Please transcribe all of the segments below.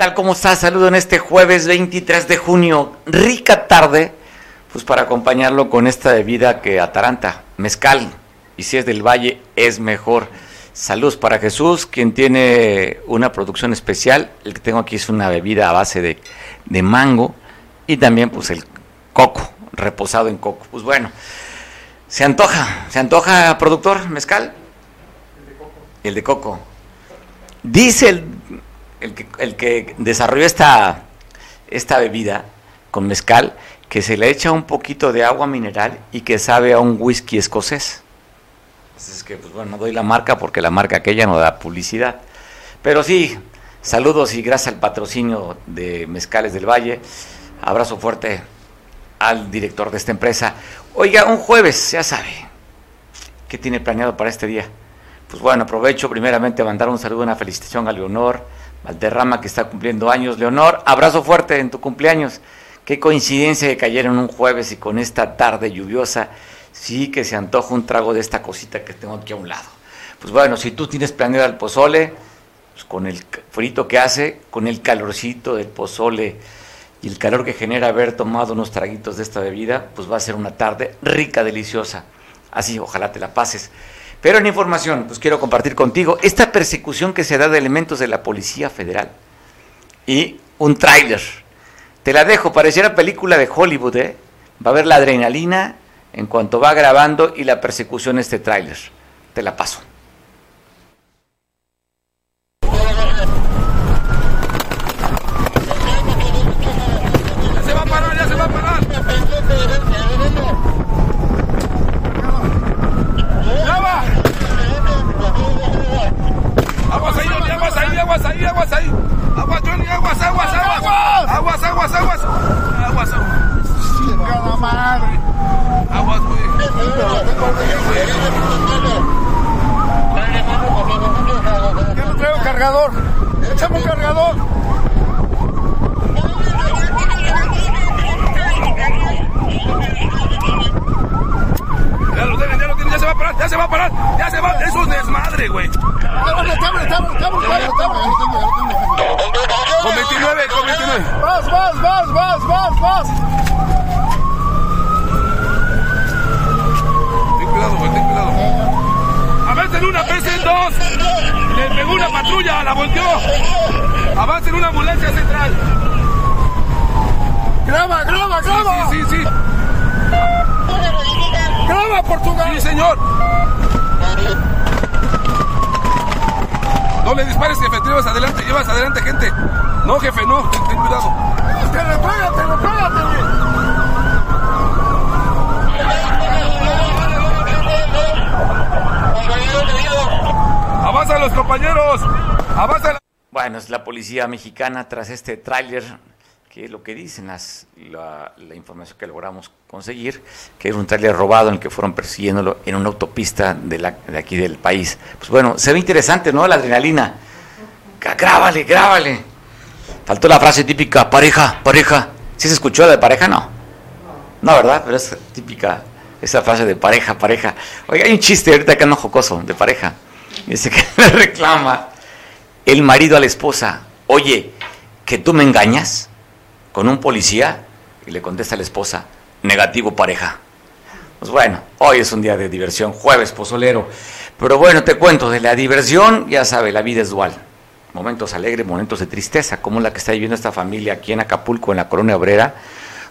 tal? ¿Cómo estás? Saludo en este jueves 23 de junio. Rica tarde, pues para acompañarlo con esta bebida que ataranta, mezcal. Y si es del Valle, es mejor. Saludos para Jesús, quien tiene una producción especial. El que tengo aquí es una bebida a base de, de mango y también pues el coco, reposado en coco. Pues bueno, se antoja, se antoja, productor, mezcal. El de coco. El de coco. Dice el el que, el que desarrolló esta, esta bebida con mezcal, que se le echa un poquito de agua mineral y que sabe a un whisky escocés. Es que, pues bueno, no doy la marca porque la marca aquella no da publicidad. Pero sí, saludos y gracias al patrocinio de Mezcales del Valle. Abrazo fuerte al director de esta empresa. Oiga, un jueves, ya sabe, ¿qué tiene planeado para este día? Pues bueno, aprovecho primeramente a mandar un saludo, una felicitación a Leonor, Valderrama que está cumpliendo años. Leonor, abrazo fuerte en tu cumpleaños. Qué coincidencia que cayeron un jueves y con esta tarde lluviosa, sí que se antoja un trago de esta cosita que tengo aquí a un lado. Pues bueno, si tú tienes planeado el pozole, pues con el frito que hace, con el calorcito del pozole y el calor que genera haber tomado unos traguitos de esta bebida, pues va a ser una tarde rica, deliciosa. Así, ojalá te la pases. Pero en información, pues quiero compartir contigo esta persecución que se da de elementos de la Policía Federal y un tráiler. Te la dejo, pareciera película de Hollywood, ¿eh? Va a ver la adrenalina en cuanto va grabando y la persecución este tráiler. Te la paso. Ya se va a parar, ya se va a parar. ¡Ya va! Aguas ahí, Johnny, aguas ahí, aguas ahí, aguas ahí. Aguas, Johnny, aguas, aguas, aguas. Aguas, aguas, aguas. Aguas, aguas. ¡Chingada madre! Aguas, güey. Ya no traigo cargador. Échame un cargador. Ya lo tienen, ya lo tienen, ya se va a parar, ya se va a parar, ya se va. Es un desmadre, güey. Tábale, tábale, tábale, tábale, tábale, tábale. Con 29, con 29. Vas, vas, vas, vas, vas, vas. Ten cuidado, güey, ten cuidado. Avancen una, pesen dos. Le pegó una patrulla, la volteó. Avancen una ambulancia central. Graba, graba, graba. Sí, sí, sí. Graba, Portugal. Sí, señor. No le dispares, jefe. Tú llevas adelante, llevas adelante, gente. No, jefe, no. Ten, ten cuidado. Te repégate, repégate, güey. Avanza los compañeros. Avanza. la- Bueno, es la policía mexicana tras este tráiler, que es lo que dicen las, la, información que logramos conseguir, que es un tráiler robado en el que fueron persiguiéndolo en una autopista de, la, de aquí del país. Pues bueno, se ve interesante, ¿no? La adrenalina. Grábale, grábale. Faltó la frase típica, pareja, pareja. ¿Sí se escuchó la de pareja? No. No, ¿verdad? Pero es típica esa frase de pareja, pareja. Oiga, hay un chiste ahorita que ando jocoso, de pareja. Dice que le reclama el marido a la esposa, oye, que tú me engañas con un policía. Y le contesta la esposa, negativo pareja. Pues bueno, hoy es un día de diversión, jueves pozolero. Pero bueno, te cuento, de la diversión, ya sabe, la vida es dual. Momentos alegres, momentos de tristeza, como la que está viviendo esta familia aquí en Acapulco, en la Colonia Obrera,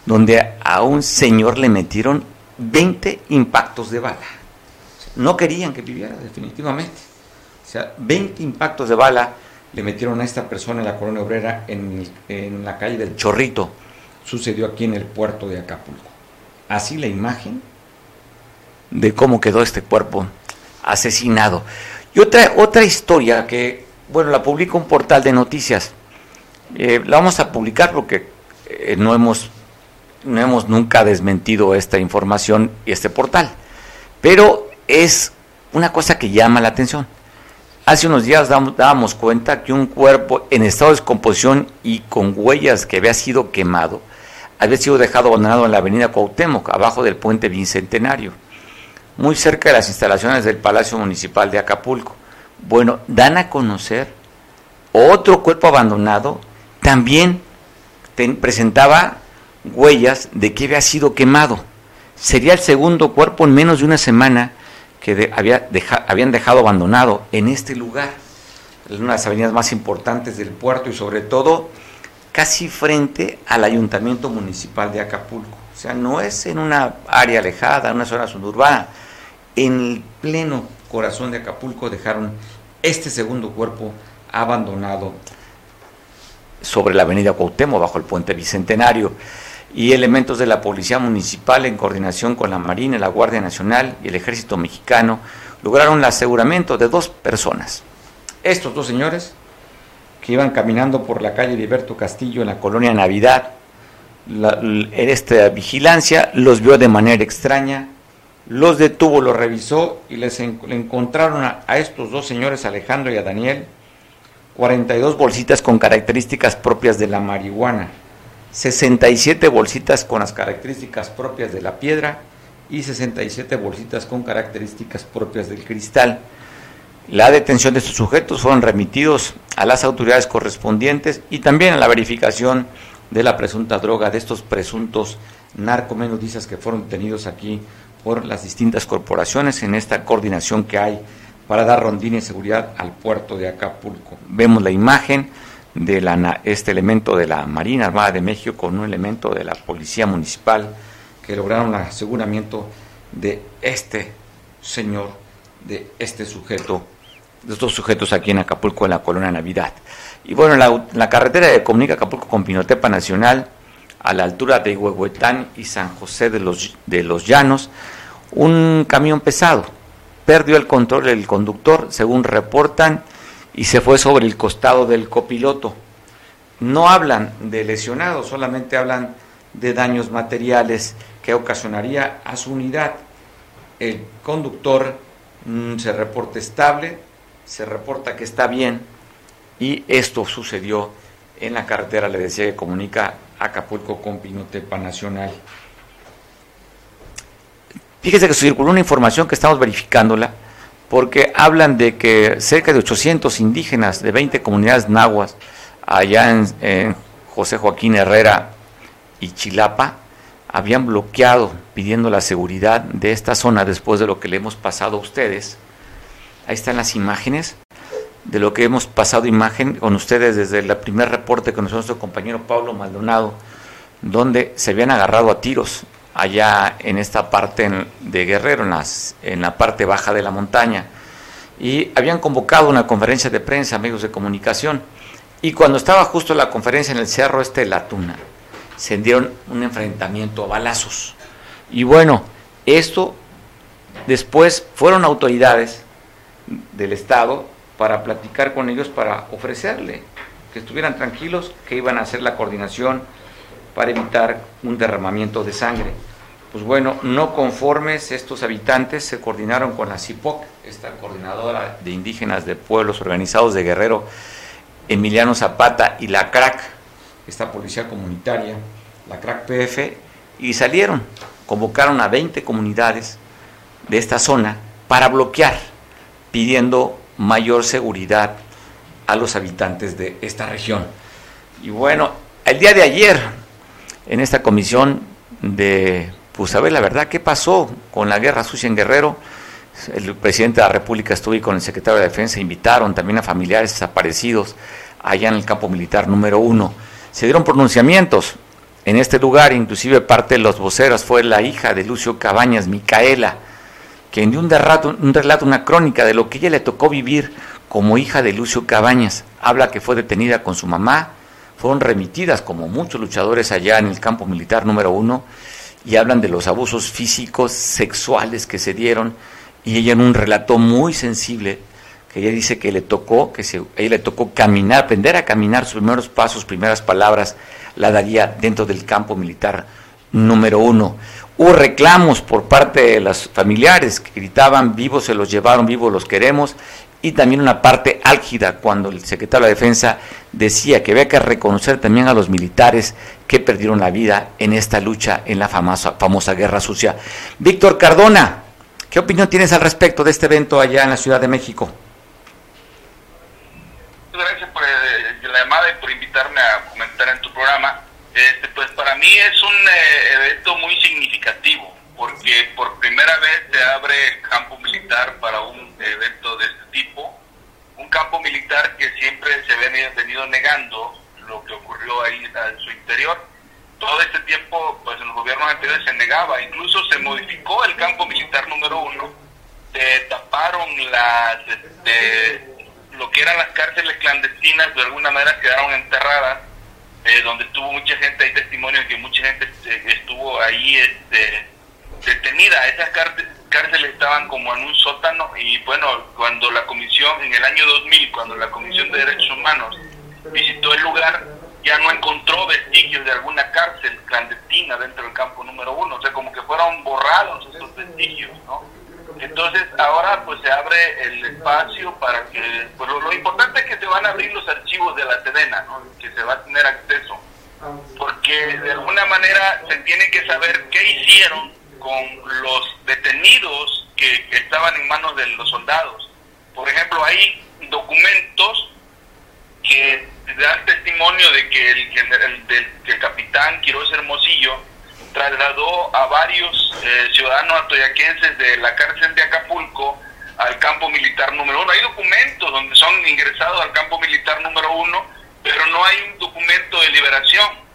donde a un señor le metieron 20 impactos de bala. No querían que viviera, definitivamente. O sea, 20 impactos de bala le metieron a esta persona en la Colonia Obrera en, en la calle del Chorrito. Sucedió aquí en el puerto de Acapulco. Así la imagen de cómo quedó este cuerpo asesinado. Y otra, otra historia que, bueno, la publica un portal de noticias. Eh, la vamos a publicar porque eh, no, hemos, no hemos nunca desmentido esta información y este portal. Pero es una cosa que llama la atención. Hace unos días dábamos cuenta que un cuerpo en estado de descomposición y con huellas que había sido quemado había sido dejado abandonado en la avenida Cuauhtémoc, abajo del puente Bicentenario, muy cerca de las instalaciones del Palacio Municipal de Acapulco. Bueno, dan a conocer otro cuerpo abandonado también presentaba huellas de que había sido quemado. Sería el segundo cuerpo en menos de una semana que había habían dejado abandonado en este lugar, en una de las avenidas más importantes del puerto y sobre todo casi frente al ayuntamiento municipal de Acapulco. O sea, no es en una área alejada, en una zona suburbana. En el pleno corazón de Acapulco dejaron este segundo cuerpo abandonado sobre la avenida Cuauhtémoc, bajo el puente Bicentenario y elementos de la Policía Municipal en coordinación con la Marina, la Guardia Nacional y el Ejército Mexicano lograron el aseguramiento de dos personas. Estos dos señores que iban caminando por la calle Liberto Castillo en la colonia Navidad, en esta vigilancia los vio de manera extraña, los detuvo, los revisó y les encontraron a, a estos dos señores, Alejandro y a Daniel, 42 bolsitas con características propias de la marihuana 67 bolsitas con las características propias de la piedra y 67 bolsitas con características propias del cristal. La detención de estos sujetos fueron remitidos a las autoridades correspondientes y también a la verificación de la presunta droga de estos presuntos narcomenudistas que fueron detenidos aquí por las distintas corporaciones en esta coordinación que hay para dar rondina y seguridad al puerto de Acapulco. Vemos la imagen de la, este elemento de la Marina Armada de México con un elemento de la Policía Municipal que lograron el aseguramiento de este señor, de este sujeto, de estos sujetos aquí en Acapulco, en la colonia Navidad. Y bueno, la, la carretera de comunica Acapulco con Pinotepa Nacional, a la altura de Huehuetán y San José de los, de los Llanos, un camión pesado. Perdió el control del conductor, según reportan y se fue sobre el costado del copiloto. No hablan de lesionados, solamente hablan de daños materiales que ocasionaría a su unidad. El conductor mm, se reporta estable, se reporta que está bien y esto sucedió en la carretera, le decía, que comunica Acapulco con Pinotepa Nacional. Fíjese que circuló una información que estamos verificándola porque hablan de que cerca de 800 indígenas de 20 comunidades nahuas allá en, José Joaquín Herrera y Chilapa habían bloqueado pidiendo la seguridad de esta zona después de lo que le hemos pasado a ustedes. Ahí están las imágenes de lo que hemos pasado imagen con ustedes desde el primer reporte con nuestro compañero Pablo Maldonado, donde se habían agarrado a tiros allá en esta parte de Guerrero, en, las, en la parte baja de la montaña. Y habían convocado una conferencia de prensa, amigos de comunicación. Y cuando estaba justo la conferencia en el cerro este de La Tuna, se dieron un enfrentamiento a balazos. Y bueno, esto después fueron autoridades del Estado para platicar con ellos, para ofrecerle que estuvieran tranquilos, que iban a hacer la coordinación para evitar un derramamiento de sangre. Pues bueno, no conformes, estos habitantes se coordinaron con la CIPOC, esta coordinadora de indígenas de pueblos organizados de Guerrero, Emiliano Zapata y la CRAC, esta policía comunitaria, la CRAC PF, y salieron, convocaron a 20 comunidades de esta zona para bloquear, pidiendo mayor seguridad a los habitantes de esta región. Y bueno, el día de ayer, en esta comisión de pues a ver la verdad, ¿qué pasó con la guerra sucia en Guerrero? El presidente de la República estuvo ahí con el secretario de Defensa, invitaron también a familiares desaparecidos allá en el campo militar número uno. Se dieron pronunciamientos en este lugar, inclusive parte de los voceros fue la hija de Lucio Cabañas, Micaela, quien dio un relato, un relato, una crónica de lo que ella le tocó vivir como hija de Lucio Cabañas. Habla que fue detenida con su mamá, fueron remitidas como muchos luchadores allá en el campo militar número uno y hablan de los abusos físicos, sexuales que se dieron, y ella en un relato muy sensible, que ella dice que le tocó, que se, ella le tocó caminar, aprender a caminar, sus primeros pasos, primeras palabras, la daría dentro del campo militar número uno. Hubo reclamos por parte de los familiares que gritaban, vivos se los llevaron, vivos los queremos, y también una parte álgida cuando el secretario de la Defensa decía que había que reconocer también a los militares que perdieron la vida en esta lucha en la famosa, famosa guerra sucia. Víctor Cardona, ¿qué opinión tienes al respecto de este evento allá en la Ciudad de México? Gracias por eh, la llamada y por invitarme a comentar Este, pues para mí es un eh, evento muy significativo, porque por primera vez se abre el campo militar para un evento de este tipo, un campo militar que siempre se ha venido negando lo que ocurrió ahí en su interior. Todo este tiempo, pues en los gobiernos anteriores se negaba, incluso se modificó el campo militar número uno, se taparon las, este, lo que eran las cárceles clandestinas, de alguna manera quedaron enterradas eh, donde estuvo mucha gente, hay testimonios de que mucha gente este, estuvo ahí este, detenida. Esas cárceles estaban como en un sótano y bueno, cuando la comisión, en el año 2000, cuando la Comisión de Derechos Humanos visitó el lugar, ya no encontró vestigios de alguna cárcel clandestina dentro del campo número uno, o sea, como que fueron borrados esos vestigios, ¿no? Entonces ahora pues se abre el espacio para que, pues lo, importante es que se van a abrir los archivos de la Sedena, que se va a tener acceso, porque de alguna manera se tiene que saber qué hicieron con los detenidos que, estaban en manos de los soldados. Por ejemplo, hay documentos que dan testimonio de que el, el, el capitán Quiroz Hermosillo trasladó a varios eh, ciudadanos atoyaquenses de la cárcel de Acapulco al campo militar número uno. Hay documentos donde son ingresados al campo militar número uno, pero no hay un documento de liberación.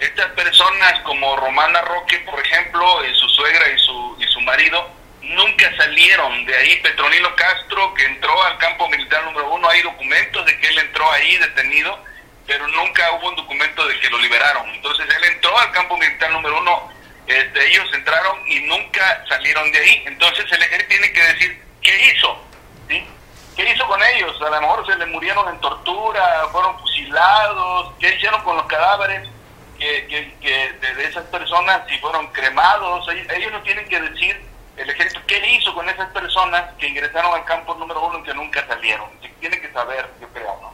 Estas personas como Romana Roque, por ejemplo, y su suegra y su, y su marido, nunca salieron de ahí. Petronilo Castro, que entró al campo militar número uno, hay documentos de que él entró ahí detenido pero nunca hubo un documento de que lo liberaron. Entonces él entró al campo militar número uno, este, ellos entraron y nunca salieron de ahí. Entonces el ejército tiene que decir, ¿qué hizo? ¿Sí? ¿Qué hizo con ellos? A lo mejor se les murieron en tortura, fueron fusilados, ¿qué hicieron con los cadáveres que, que, de, esas personas? Si fueron cremados, ellos, no tienen que decir, el ejército, ¿qué hizo con esas personas que ingresaron al campo número uno y que nunca salieron? Tiene que saber, yo creo, ¿no?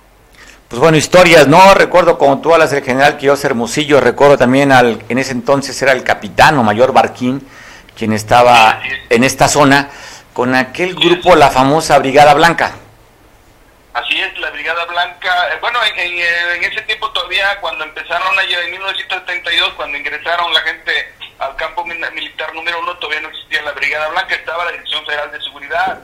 Pues bueno, historias, ¿no? Recuerdo como tú hablas del general Quiroz Hermosillo, recuerdo también al, en ese entonces era el capitán o mayor Barquín, quien estaba en esta zona, con aquel grupo, la famosa Brigada Blanca. Así es, la Brigada Blanca, eh, bueno, en, ese tiempo todavía, cuando empezaron allá en 1932, cuando ingresaron la gente al campo militar número uno, todavía no existía la Brigada Blanca, estaba la Dirección Federal de Seguridad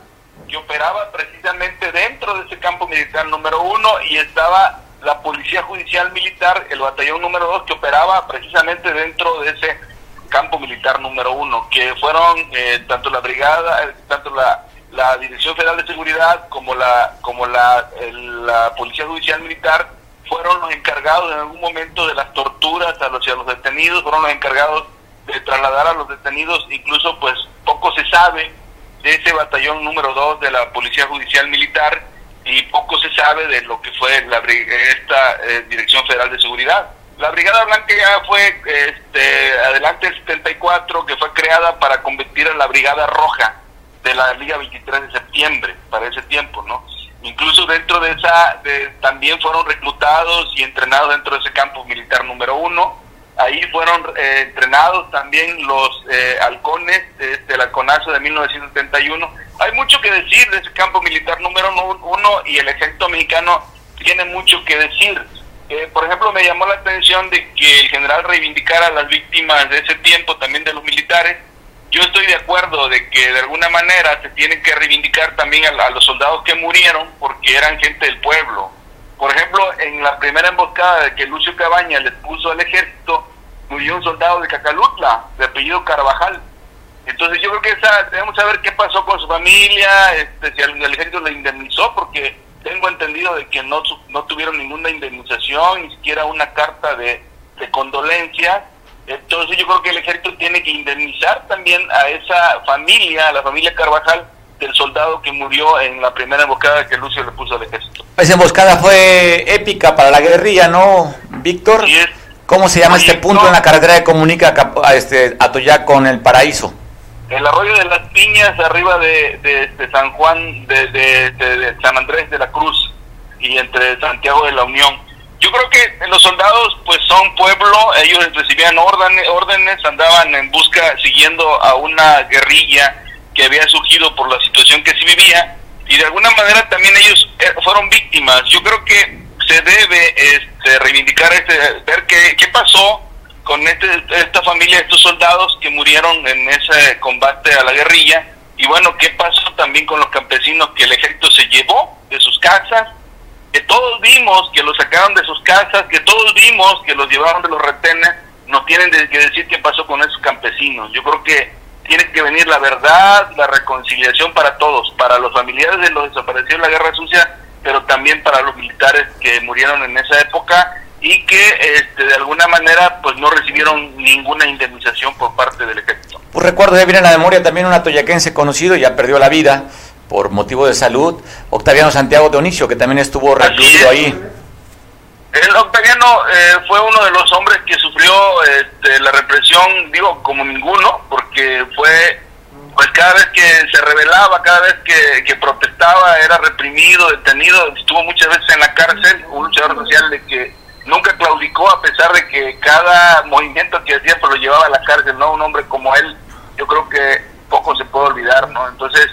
que operaba precisamente dentro de ese campo militar número uno y estaba la Policía Judicial Militar, el batallón número dos, que operaba precisamente dentro de ese campo militar número uno, que fueron eh, tanto la brigada, eh, tanto la, la Dirección Federal de Seguridad como la como la, la Policía Judicial Militar fueron los encargados en algún momento de las torturas a los, a los detenidos, fueron los encargados de trasladar a los detenidos, incluso pues poco se sabe de ese batallón número 2 de la Policía Judicial Militar y poco se sabe de lo que fue la, esta eh, Dirección Federal de Seguridad. La Brigada Blanca ya fue este, adelante el 74, que fue creada para convertir a la Brigada Roja de la Liga 23 de septiembre, para ese tiempo, ¿no? Incluso dentro de esa, también fueron reclutados y entrenados dentro de ese campo militar número uno Ahí fueron eh, entrenados también los eh, halcones de, la CONASO de 1971. Hay mucho que decir de ese campo militar número uno y el ejército mexicano tiene mucho que decir. Eh, por ejemplo, me llamó la atención de que el general reivindicara a las víctimas de ese tiempo, también de los militares. Yo estoy de acuerdo de que de alguna manera se tiene que reivindicar también a los soldados que murieron porque eran gente del pueblo por ejemplo, en la primera emboscada que Lucio Cabaña le puso al ejército, murió un soldado de Cacalutla, de apellido Carvajal. Entonces yo creo que esa, debemos saber qué pasó con su familia, este, si el, ejército le indemnizó, porque tengo entendido de que no, no tuvieron ninguna indemnización, ni siquiera una carta de, de condolencia. Entonces yo creo que el ejército tiene que indemnizar también a esa familia, a la familia Carvajal, del soldado que murió en la primera emboscada que Lucio le puso al ejército. Esa emboscada fue épica para la guerrilla, ¿no, Víctor? ¿Cómo se llama este punto en la carretera que comunica a este, Atoyac con el Paraíso? El arroyo de las Piñas, arriba de, de, San Juan, de, de, San Andrés de la Cruz y entre Santiago de la Unión. Yo creo que los soldados pues son pueblo, ellos recibían órdenes, órdenes andaban en busca, siguiendo a una guerrilla que había surgido por la situación que se vivía y de alguna manera también ellos eh, fueron víctimas. Yo creo que se debe este, reivindicar, este, ver qué, qué pasó con este, esta familia, estos soldados que murieron en ese combate a la guerrilla. Y bueno, ¿qué pasó también con los campesinos que el ejército se llevó de sus casas? Que todos vimos que los sacaron de sus casas, que todos vimos que los llevaron de los retenes. Nos tienen que decir qué pasó con esos campesinos. Yo creo que tiene que venir la verdad, la reconciliación para todos, para los familiares de los desaparecidos en la guerra sucia, pero también para los militares que murieron en esa época y que este, de alguna manera pues no recibieron ninguna indemnización por parte del ejército. Pues recuerdo, ya viene la memoria también un atoyaquense conocido, ya perdió la vida por motivo de salud, Octaviano Santiago de Onicio, que también estuvo recluido ahí. El Octaviano eh, fue uno de los hombres que sufrió este, la represión, digo, como ninguno, porque fue, pues cada vez que se rebelaba, cada vez que, que protestaba, era reprimido, detenido, estuvo muchas veces en la cárcel, un luchador social de que nunca claudicó a pesar de que cada movimiento que hacía pues lo llevaba a la cárcel, ¿no? Un hombre como él, yo creo que poco se puede olvidar, ¿no? Entonces,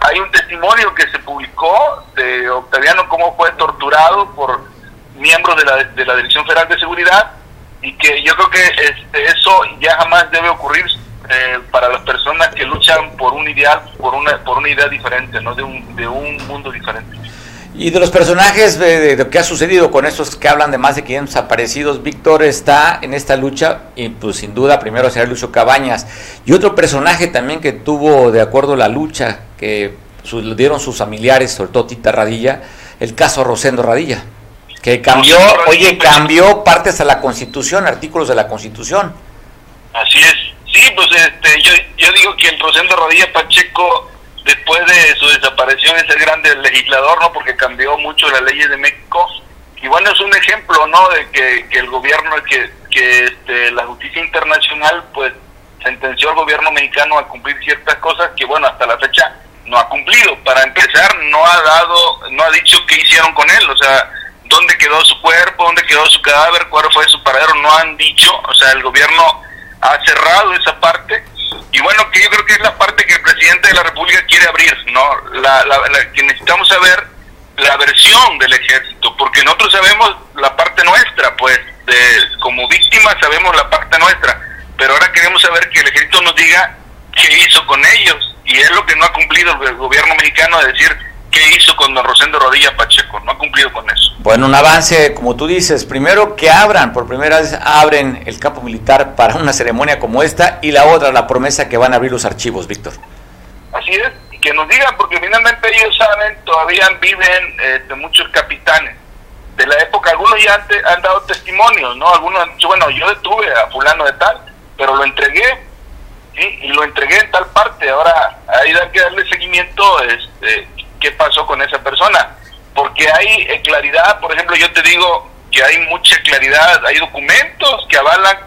hay un testimonio que se publicó de Octaviano cómo fue torturado por miembros de la, de la Dirección Federal de Seguridad y que yo creo que este, eso ya jamás debe ocurrir eh, para las personas que luchan por un ideal, por una, por una idea diferente, ¿no? de, un, de un mundo diferente. Y de los personajes de, lo que ha sucedido con estos que hablan de más de 500 desaparecidos, Víctor está en esta lucha y pues sin duda primero será Lucio Cabañas. Y otro personaje también que tuvo de acuerdo la lucha que dieron sus familiares, sobre todo Tita Radilla, el caso Rosendo Radilla que cambió, oye, cambió partes a la Constitución, artículos de la Constitución. Así es. Sí, pues este, yo, yo digo que el Rosendo Rodilla Pacheco, después de su desaparición, es el grande legislador, ¿no? Porque cambió mucho las leyes de México. Y bueno, es un ejemplo, ¿no? De que, que el gobierno, que, que este, la justicia internacional, pues, sentenció al gobierno mexicano a cumplir ciertas cosas que, bueno, hasta la fecha no ha cumplido. Para empezar, no ha dado, no ha dicho qué hicieron con él, o sea, dónde quedó su cuerpo, dónde quedó su cadáver, cuál fue su paradero, no han dicho, o sea, el gobierno ha cerrado esa parte y bueno, que yo creo que es la parte que el presidente de la República quiere abrir, ¿no? La, la, que necesitamos saber la versión del ejército, porque nosotros sabemos la parte nuestra, pues, de, como víctimas sabemos la parte nuestra, pero ahora queremos saber que el ejército nos diga qué hizo con ellos, y es lo que no ha cumplido el gobierno mexicano de decir qué hizo con don Rosendo Rodilla Pacheco, no ha cumplido con eso. Bueno, un avance, como tú dices, primero que abran, por primera vez abren el campo militar para una ceremonia como esta y la otra, la promesa que van a abrir los archivos, Víctor. Así es, y que nos digan, porque finalmente ellos saben, todavía viven este, muchos capitanes de la época, algunos ya han, han dado testimonios, ¿no? Algunos han dicho, bueno, yo detuve a fulano de tal, pero lo entregué, ¿sí? Y lo entregué en tal parte, ahora hay que darle seguimiento, este qué pasó con esa persona. Porque hay eh, claridad, por ejemplo, yo te digo que hay mucha claridad, hay documentos que avalan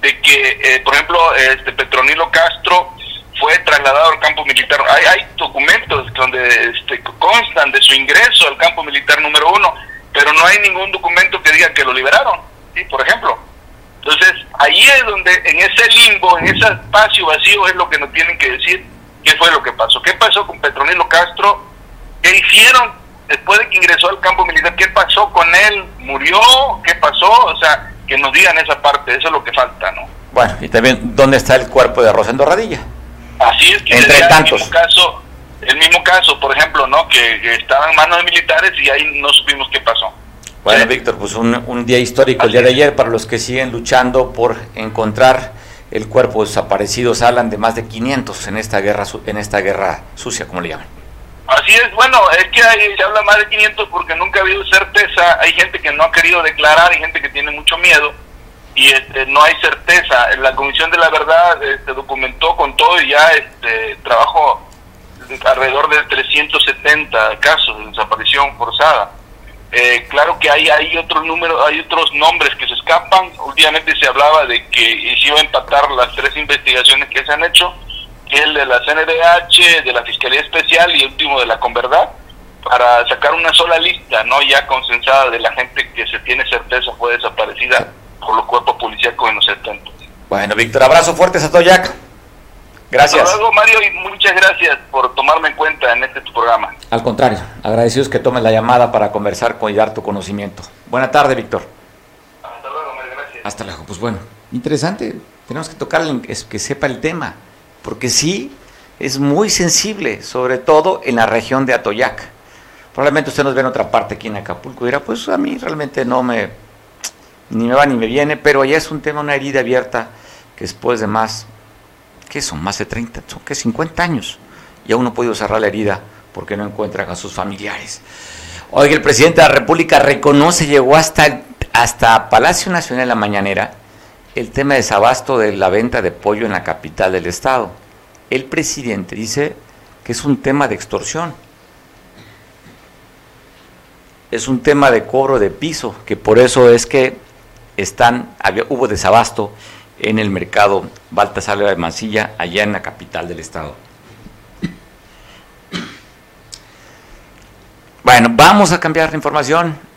de que, eh, por ejemplo, este Petronilo Castro fue trasladado al campo militar. Hay, hay documentos donde este, constan de su ingreso al campo militar número uno, pero no hay ningún documento que diga que lo liberaron, ¿sí? por ejemplo. Entonces, ahí es donde, en ese limbo, en ese espacio vacío, es lo que nos tienen que decir qué fue lo que pasó. ¿Qué pasó con Petronilo Castro? ¿Qué hicieron después de que ingresó al campo militar? ¿Qué pasó con él? ¿Murió? ¿Qué pasó? O sea, que nos digan esa parte, eso es lo que falta, ¿no? Bueno, y también, ¿dónde está el cuerpo de Rosendo Radilla? Así es que Entre tantos. El mismo, caso, el mismo caso, por ejemplo, ¿no? Que, estaba en manos de militares y ahí no supimos qué pasó. Bueno, Víctor, pues un, un, día histórico el día de ayer para los que siguen luchando por encontrar el cuerpo de desaparecidos. Hablan de más de 500 en esta guerra, en esta guerra sucia, como le llaman. Así es, bueno, es que se habla más de 500 porque nunca ha habido certeza, hay gente que no ha querido declarar, hay gente que tiene mucho miedo y este, no hay certeza. La Comisión de la Verdad este, documentó con todo y ya este, trabajó alrededor de 370 casos de desaparición forzada. Eh, claro que hay, hay otros números, hay otros nombres que se escapan. Últimamente se hablaba de que se iba a empatar las tres investigaciones que se han hecho el de la CNDH, de la Fiscalía Especial y último de la Converdad, para sacar una sola lista, no ya consensada de la gente que se tiene certeza fue desaparecida por los cuerpos policíacos en los 70. Bueno, Víctor, abrazo fuerte, Satoyac. Gracias. Hasta luego, Mario, y muchas gracias por tomarme en cuenta en este tu programa. Al contrario, agradecidos que tomes la llamada para conversar y dar tu conocimiento. Buena tarde, Víctor. Hasta luego, Mario, gracias. Hasta luego, pues bueno. interesante. Tenemos que tocar que sepa el tema, porque sí es muy sensible, sobre todo en la región de Atoyac. Probablemente usted nos ve en otra parte aquí en Acapulco y dirá, pues a mí realmente no me, ni me va ni me viene, pero allá es un tema, una herida abierta que después de más, ¿qué son? Más de 30, son que 50 años, y aún no ha podido cerrar la herida porque no encuentran a sus familiares. Oiga, el presidente de la República reconoce, llegó hasta, hasta Palacio Nacional en la mañanera, el tema de desabasto de la venta de pollo en la capital del estado. El presidente dice que es un tema de extorsión. Es un tema de cobro de piso, que por eso es que están, hubo desabasto en el mercado Baltasar de Mancilla, allá en la capital del estado. Bueno, vamos a cambiar de información.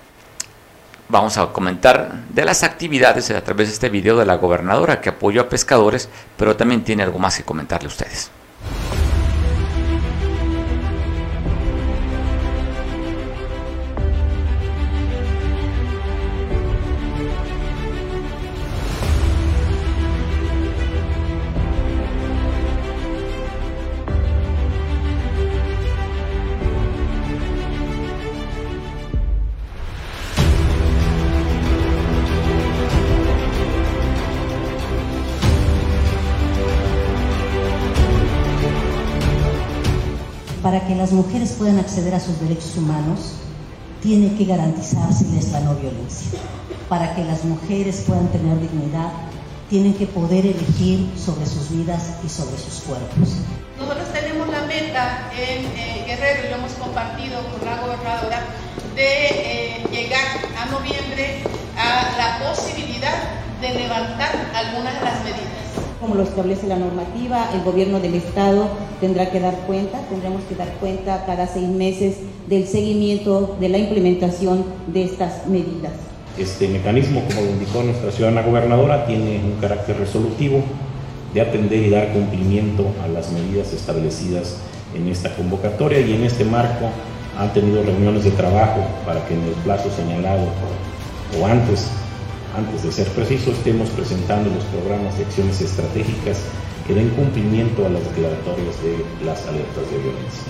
Vamos a comentar de las actividades a través de este video de la gobernadora que apoyó a pescadores, pero también tiene algo más que comentarle a ustedes. Puedan acceder a sus derechos humanos, tiene que garantizárseles la no violencia. Para que las mujeres puedan tener dignidad, tienen que poder elegir sobre sus vidas y sobre sus cuerpos. Nosotros tenemos la meta en eh, Guerrero y lo hemos compartido con la gobernadora de eh, llegar a noviembre a la posibilidad de levantar algunas de las medidas como lo establece la normativa, el gobierno del Estado tendrá que dar cuenta, tendremos que dar cuenta cada seis meses del seguimiento de la implementación de estas medidas. Este mecanismo, como lo indicó nuestra ciudadana gobernadora, tiene un carácter resolutivo de atender y dar cumplimiento a las medidas establecidas en esta convocatoria y en este marco han tenido reuniones de trabajo para que en el plazo señalado o antes antes de ser preciso, estemos presentando los programas de acciones estratégicas que den cumplimiento a las declaratorias de las alertas de violencia.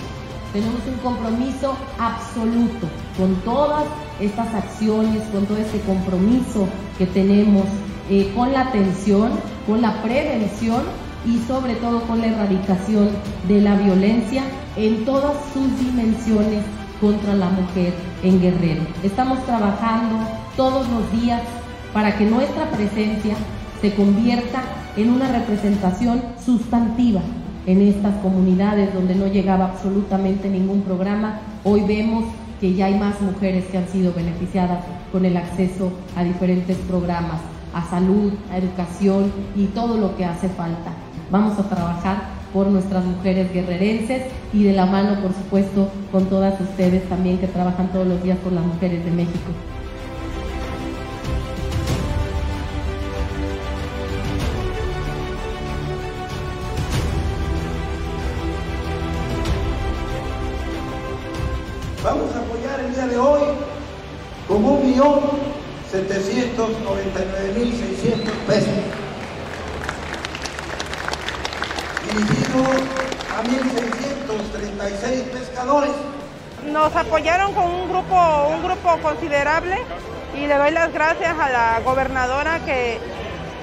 Tenemos un compromiso absoluto con todas estas acciones, con todo este compromiso que tenemos eh, con la atención, con la prevención y sobre todo con la erradicación de la violencia en todas sus dimensiones contra la mujer en Guerrero. Estamos trabajando todos los días para que nuestra presencia se convierta en una representación sustantiva en estas comunidades donde no llegaba absolutamente ningún programa. Hoy vemos que ya hay más mujeres que han sido beneficiadas con el acceso a diferentes programas, a salud, a educación y todo lo que hace falta. Vamos a trabajar por nuestras mujeres guerrerenses y de la mano, por supuesto, con todas ustedes también que trabajan todos los días por las mujeres de México. Pescadores. Nos apoyaron con un grupo, un grupo considerable y le doy las gracias a la gobernadora que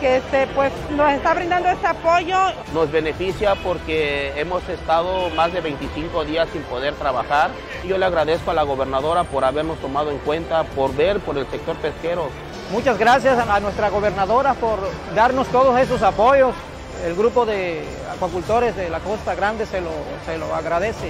que este, pues, nos está brindando este apoyo. Nos beneficia porque hemos estado más de 25 días sin poder trabajar. Yo le agradezco a la gobernadora por habernos tomado en cuenta, por ver por el sector pesquero. Muchas gracias a nuestra gobernadora por darnos todos esos apoyos. El grupo de acuacultores de la Costa Grande se lo, se lo agradece.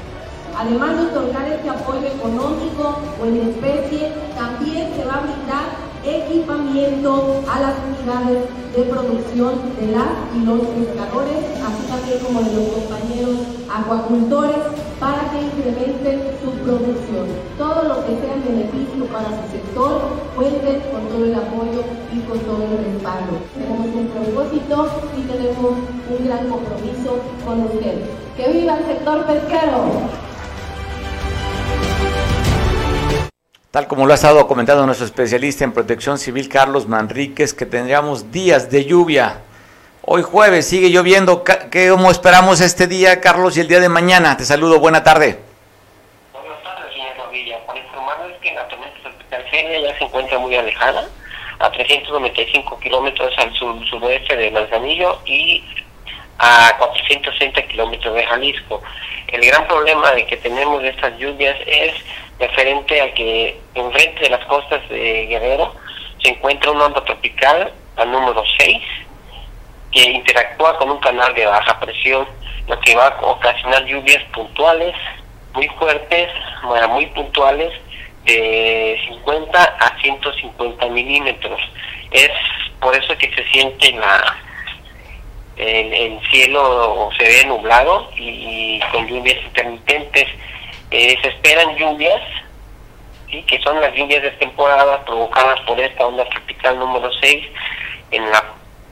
Además de otorgar este apoyo económico o en especie, también se va a brindar equipamiento a las unidades de producción de las y los pescadores, así también como de los compañeros acuacultores, para que incrementen su producción. Todo lo que sea en beneficio para su sector, cuenten con todo el apoyo y con todo el respaldo. Tenemos un propósito y tenemos un gran compromiso con ustedes. ¡Que viva el sector pesquero! Tal como lo ha estado comentando nuestro especialista en protección civil, Carlos Manríquez, que tendríamos días de lluvia. Hoy jueves sigue lloviendo. ¿Qué, ¿Cómo esperamos este día, Carlos, y el día de mañana? Te saludo, buena tarde. Buenas tardes, señor Novilla. Para informarles que la tormenta tropical ya se encuentra muy alejada, a 395 kilómetros al sur suroeste de Manzanillo y a 460 kilómetros de Jalisco. El gran problema de que tenemos de estas lluvias es referente a que enfrente de las costas de Guerrero se encuentra un onda tropical al número 6 que interactúa con un canal de baja presión, lo que va a ocasionar lluvias puntuales, muy fuertes, muy puntuales, de 50 a 150 milímetros. Es por eso que se siente la el, cielo se ve nublado y, con lluvias intermitentes. Eh, se esperan lluvias, ¿sí? que son las lluvias de temporada provocadas por esta onda tropical número 6 en la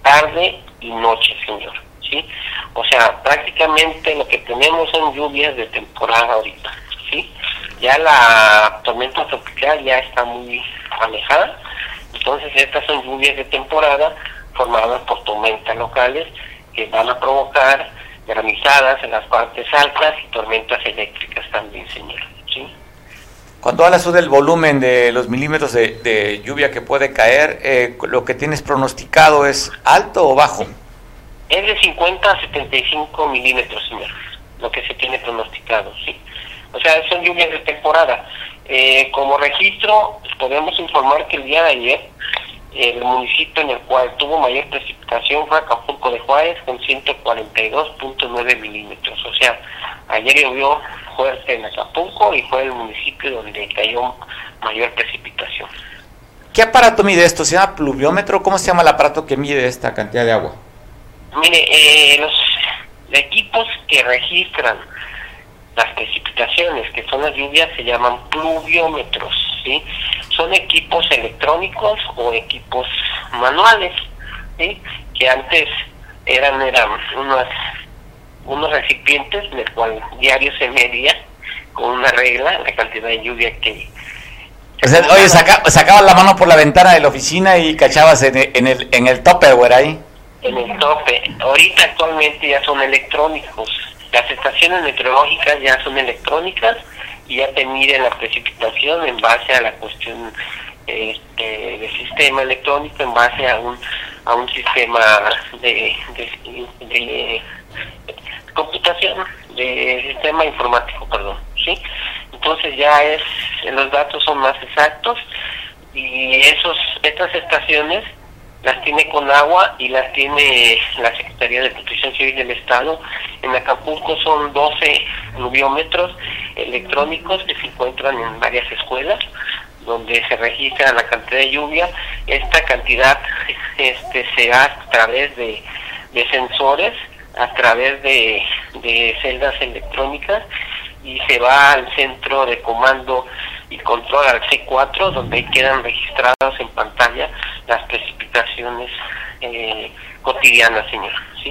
tarde y noche, señor. ¿sí? O sea, prácticamente lo que tenemos son lluvias de temporada ahorita. ¿sí? Ya la tormenta tropical ya está muy alejada, entonces estas son lluvias de temporada formadas por tormentas locales que van a provocar granizadas en las partes altas y tormentas eléctricas también, señor. ¿sí? Cuando hablas del volumen de los milímetros de, lluvia que puede caer, eh, ¿lo que tienes pronosticado es alto o bajo? Es de 50 a 75 milímetros, señor, lo que se tiene pronosticado, sí. O sea, son lluvias de temporada. Eh, como registro, podemos informar que el día de ayer el municipio en el cual tuvo mayor precipitación fue Acapulco de Juárez con 142.9 milímetros. O sea, ayer llovió fuerte en Acapulco y fue el municipio donde cayó mayor precipitación. ¿Qué aparato mide esto? ¿Se llama pluviómetro? ¿Cómo se llama el aparato que mide esta cantidad de agua? Mire, eh, los equipos que registran las precipitaciones, que son las lluvias, se llaman pluviómetros, ¿sí? Son equipos electrónicos o equipos manuales, ¿sí? Que antes eran, eran unos, unos recipientes en el cual diario se medía con una regla la cantidad de lluvia que... oye, sacabas la mano por la ventana de la oficina y cachabas en el, en el, en el tope, ahí. En el tope. Ahorita actualmente ya son electrónicos, las estaciones meteorológicas ya son electrónicas y ya te miden la precipitación en base a la cuestión este, de sistema electrónico, en base a un, a un sistema de, de, computación, de sistema informático, perdón, ¿sí? Entonces ya es, los datos son más exactos y esos, estas estaciones las tiene con agua y las tiene la Secretaría de Protección Civil del Estado. En Acapulco son 12 pluviómetros electrónicos que se encuentran en varias escuelas donde se registra la cantidad de lluvia. Esta cantidad este, se da a través de, sensores, a través de, de celdas electrónicas y se va al centro de comando y control al C4, donde quedan registradas en pantalla las precipitaciones eh, cotidianas, señor. ¿sí?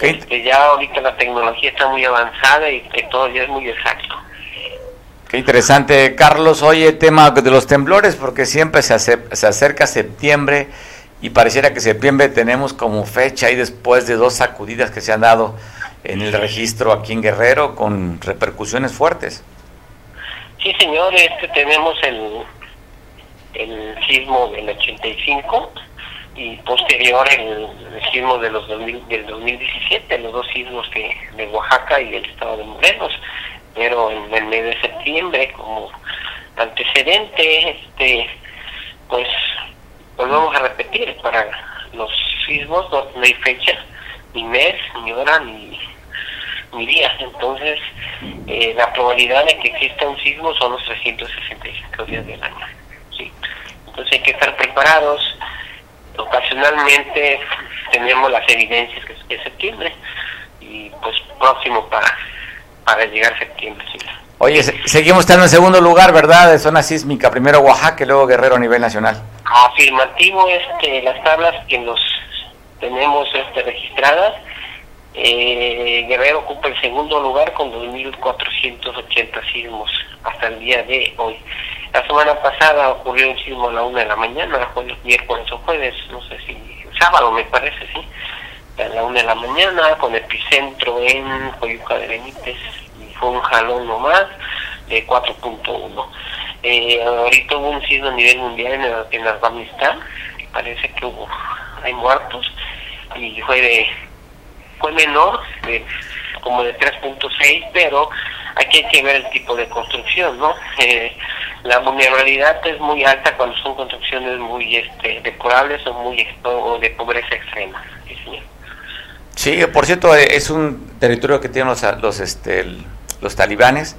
Este, ya ahorita la tecnología está muy avanzada y todo ya es muy exacto. Qué interesante, Carlos. Oye, tema de los temblores, porque siempre se, se acerca septiembre y pareciera que septiembre tenemos como fecha y después de dos sacudidas que se han dado en el registro aquí en Guerrero con repercusiones fuertes. Sí, señor, este tenemos el, el sismo del 85 y posterior el, sismo de los del 2017, los dos sismos que, de Oaxaca y del estado de Morelos, pero en el mes de septiembre como antecedente, este pues volvemos a repetir, para los sismos no, hay fecha, ni mes, ni hora, ni mi día. Entonces, eh, la probabilidad de que exista un sismo son los 365 días del año. ¿Sí? Entonces hay que estar preparados. Ocasionalmente tenemos las evidencias que es septiembre y pues próximo para, para llegar a septiembre. Oye, seguimos estando en segundo lugar, ¿verdad? De zona sísmica. Primero Oaxaca y luego Guerrero a nivel nacional. Afirmativo, este, las tablas que nos tenemos este, registradas eh, Guerrero ocupa el segundo lugar con 2.480 sismos hasta el día de hoy. La semana pasada ocurrió un sismo a la una de la mañana, fue el miércoles o jueves, no sé si, sábado me parece, sí, a la una de la mañana, con epicentro en Coyuca de Benítez, y fue un jalón nomás de 4.1. Eh, ahorita hubo un sismo a nivel mundial en, en Afganistán, parece que hubo, hay muertos, y fue de, fue menor, de, como de 3.6, pero aquí hay que ver el tipo de construcción, ¿no? Eh, la vulnerabilidad es muy alta cuando son construcciones muy este, decorables o muy o de pobreza extrema. Sí, por cierto, eh, es un territorio que tienen los, los, este, los talibanes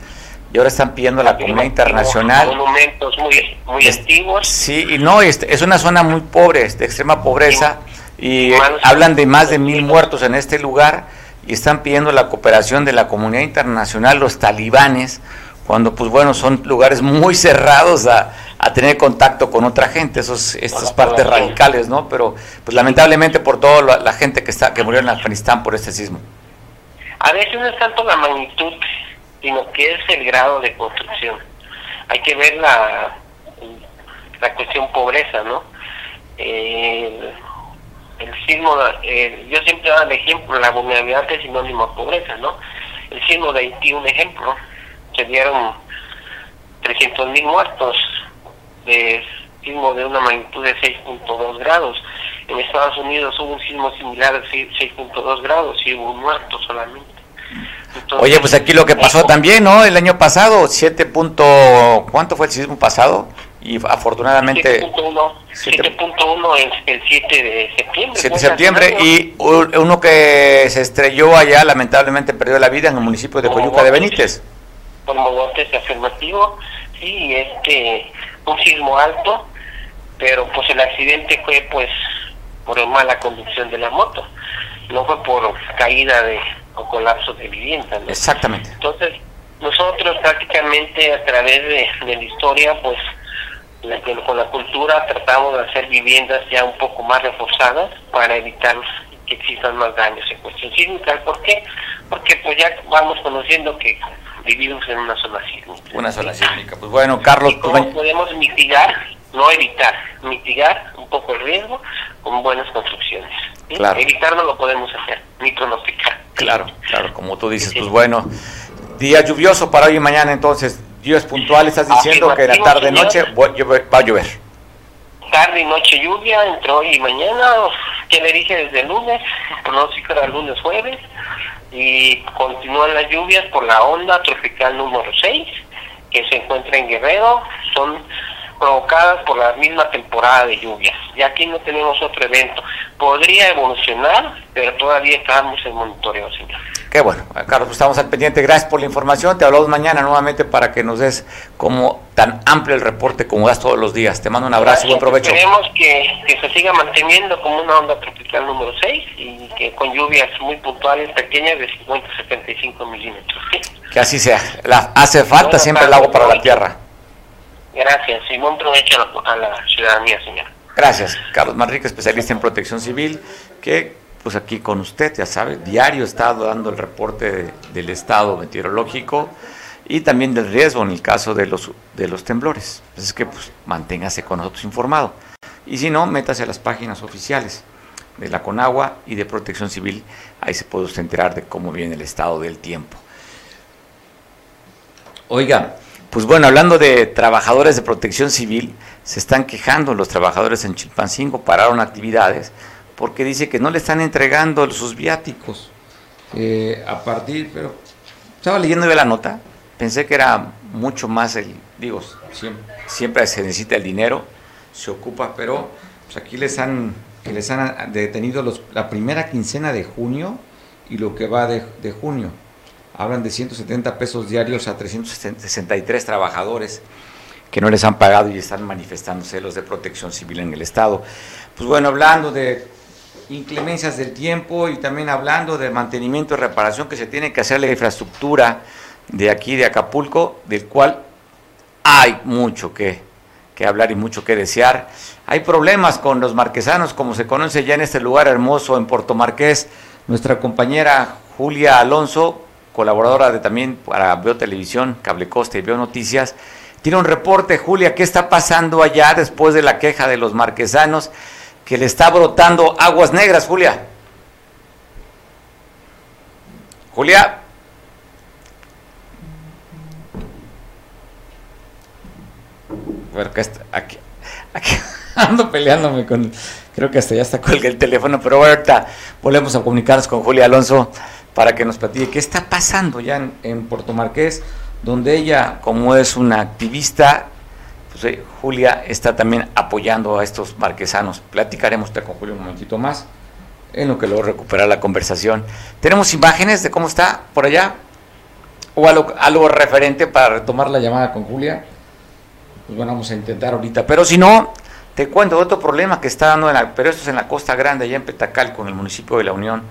y ahora están pidiendo a la comunidad internacional. Monumentos muy, muy antiguos. Sí, y no, es, es una zona muy pobre, de extrema pobreza, y hablan de más de mil muertos en este lugar y están pidiendo la cooperación de la comunidad internacional, los talibanes, cuando pues bueno, son lugares muy cerrados a, a tener contacto con otra gente, esos, estas partes radicales, ¿no? Pero pues lamentablemente por toda la, gente que está que murió en Afganistán por este sismo. A veces no es tanto la magnitud, sino que es el grado de construcción. Hay que ver la, la cuestión pobreza, ¿no? El sismo, yo siempre doy el ejemplo, la vulnerabilidad es sinónimo a pobreza, ¿no? El sismo de Haití, un ejemplo, se dieron 300 mil muertos de sismo de una magnitud de 6.2 grados. En Estados Unidos hubo un sismo similar de 6.2 grados y hubo un muerto solamente. Oye, pues aquí lo que pasó también, ¿no? El año pasado, 7. ¿Cuánto fue el sismo pasado? Y afortunadamente... 7.1 el, el 7 de septiembre. 7 de septiembre y uno que se estrelló allá, lamentablemente perdió la vida en el municipio de Coyuca de Benítez como golpes afirmativo, sí, este, un sismo alto, pero pues el accidente fue pues por mala conducción de la moto, no fue por caída de o colapso de vivienda. Exactamente. Entonces, nosotros prácticamente a través de, de la historia, pues la, con la cultura tratamos de hacer viviendas ya un poco más reforzadas para evitar que existan más daños en cuestión sísmica. ¿Por qué? Porque pues ya vamos conociendo que vivimos en una zona sísmica. Una zona sísmica. Pues bueno, Carlos... ¿Cómo podemos mitigar, no evitar, mitigar un poco el riesgo con buenas construcciones? Claro. Evitar no lo podemos hacer, ni pronosticar. Claro, claro, como tú dices, pues bueno, día lluvioso para hoy y mañana entonces, días puntuales, estás diciendo que la tarde-noche va a llover. Tarde y noche lluvia entre hoy y mañana, que le dije desde el lunes, pronóstico era lunes, jueves, y continúan las lluvias por la onda tropical número 6 que se encuentra en Guerrero, son provocadas por la misma temporada de lluvias. Y aquí no tenemos otro evento. Podría evolucionar, pero todavía estamos en monitoreo, señor. Qué bueno, Carlos, pues estamos al pendiente. Gracias por la información. Te hablamos mañana nuevamente para que nos des como tan amplio el reporte como das todos los días. Te mando un abrazo y buen provecho. Esperemos que, que, se siga manteniendo como una onda tropical número 6 y que con lluvias muy puntuales, pequeñas, de 50 a 75 milímetros. Que así sea. La, hace falta siempre el agua para la tierra. Gracias y buen provecho a la, ciudadanía, señor. Gracias. Carlos Manrique, especialista en protección civil, que pues aquí con usted, ya sabe, diario está dando el reporte del estado meteorológico y también del riesgo en el caso de los, de los temblores. es que pues manténgase con nosotros informado. Y si no, métase a las páginas oficiales de la Conagua y de Protección Civil. Ahí se puede usted enterar de cómo viene el estado del tiempo. Oiga, pues bueno, hablando de trabajadores de protección civil, se están quejando los trabajadores en Chilpancingo, pararon actividades porque dice que no le están entregando sus viáticos eh, a partir, pero estaba leyendo yo la nota, pensé que era mucho más el, digo, siempre, se necesita el dinero, se ocupa, pero pues aquí les han, que les han detenido los, la primera quincena de junio y lo que va de, de junio. Hablan de 170 pesos diarios a 363 trabajadores que no les han pagado y están manifestándose los de protección civil en el Estado. Pues bueno, hablando de inclemencias del tiempo y también hablando de mantenimiento y reparación que se tiene que hacer la infraestructura de aquí de Acapulco, del cual hay mucho que, que hablar y mucho que desear. Hay problemas con los marquesanos, como se conoce ya en este lugar hermoso en Puerto Marqués. Nuestra compañera Julia Alonso, colaboradora de también para Veo Televisión, Cable Costa y Veo Noticias, tiene un reporte, Julia, ¿qué está pasando allá después de la queja de los marquesanos que le está brotando aguas negras, Julia? Julia. Bueno, aquí, aquí ando peleándome con... Creo que hasta ya está colgado el teléfono, pero ahorita volvemos a comunicarnos con Julia Alonso para que nos platique qué está pasando ya en, Puerto Marqués donde ella, como es una activista, pues, eh, Julia está también apoyando a estos marquesanos. Platicaremos con Julia un momentito más, en lo que luego recupera la conversación. ¿Tenemos imágenes de cómo está por allá? ¿O algo, referente para retomar la llamada con Julia? Pues bueno, vamos a intentar ahorita. Pero si no, te cuento otro problema que está dando, pero esto es en la Costa Grande, allá en Petacal, con el municipio de La Unión,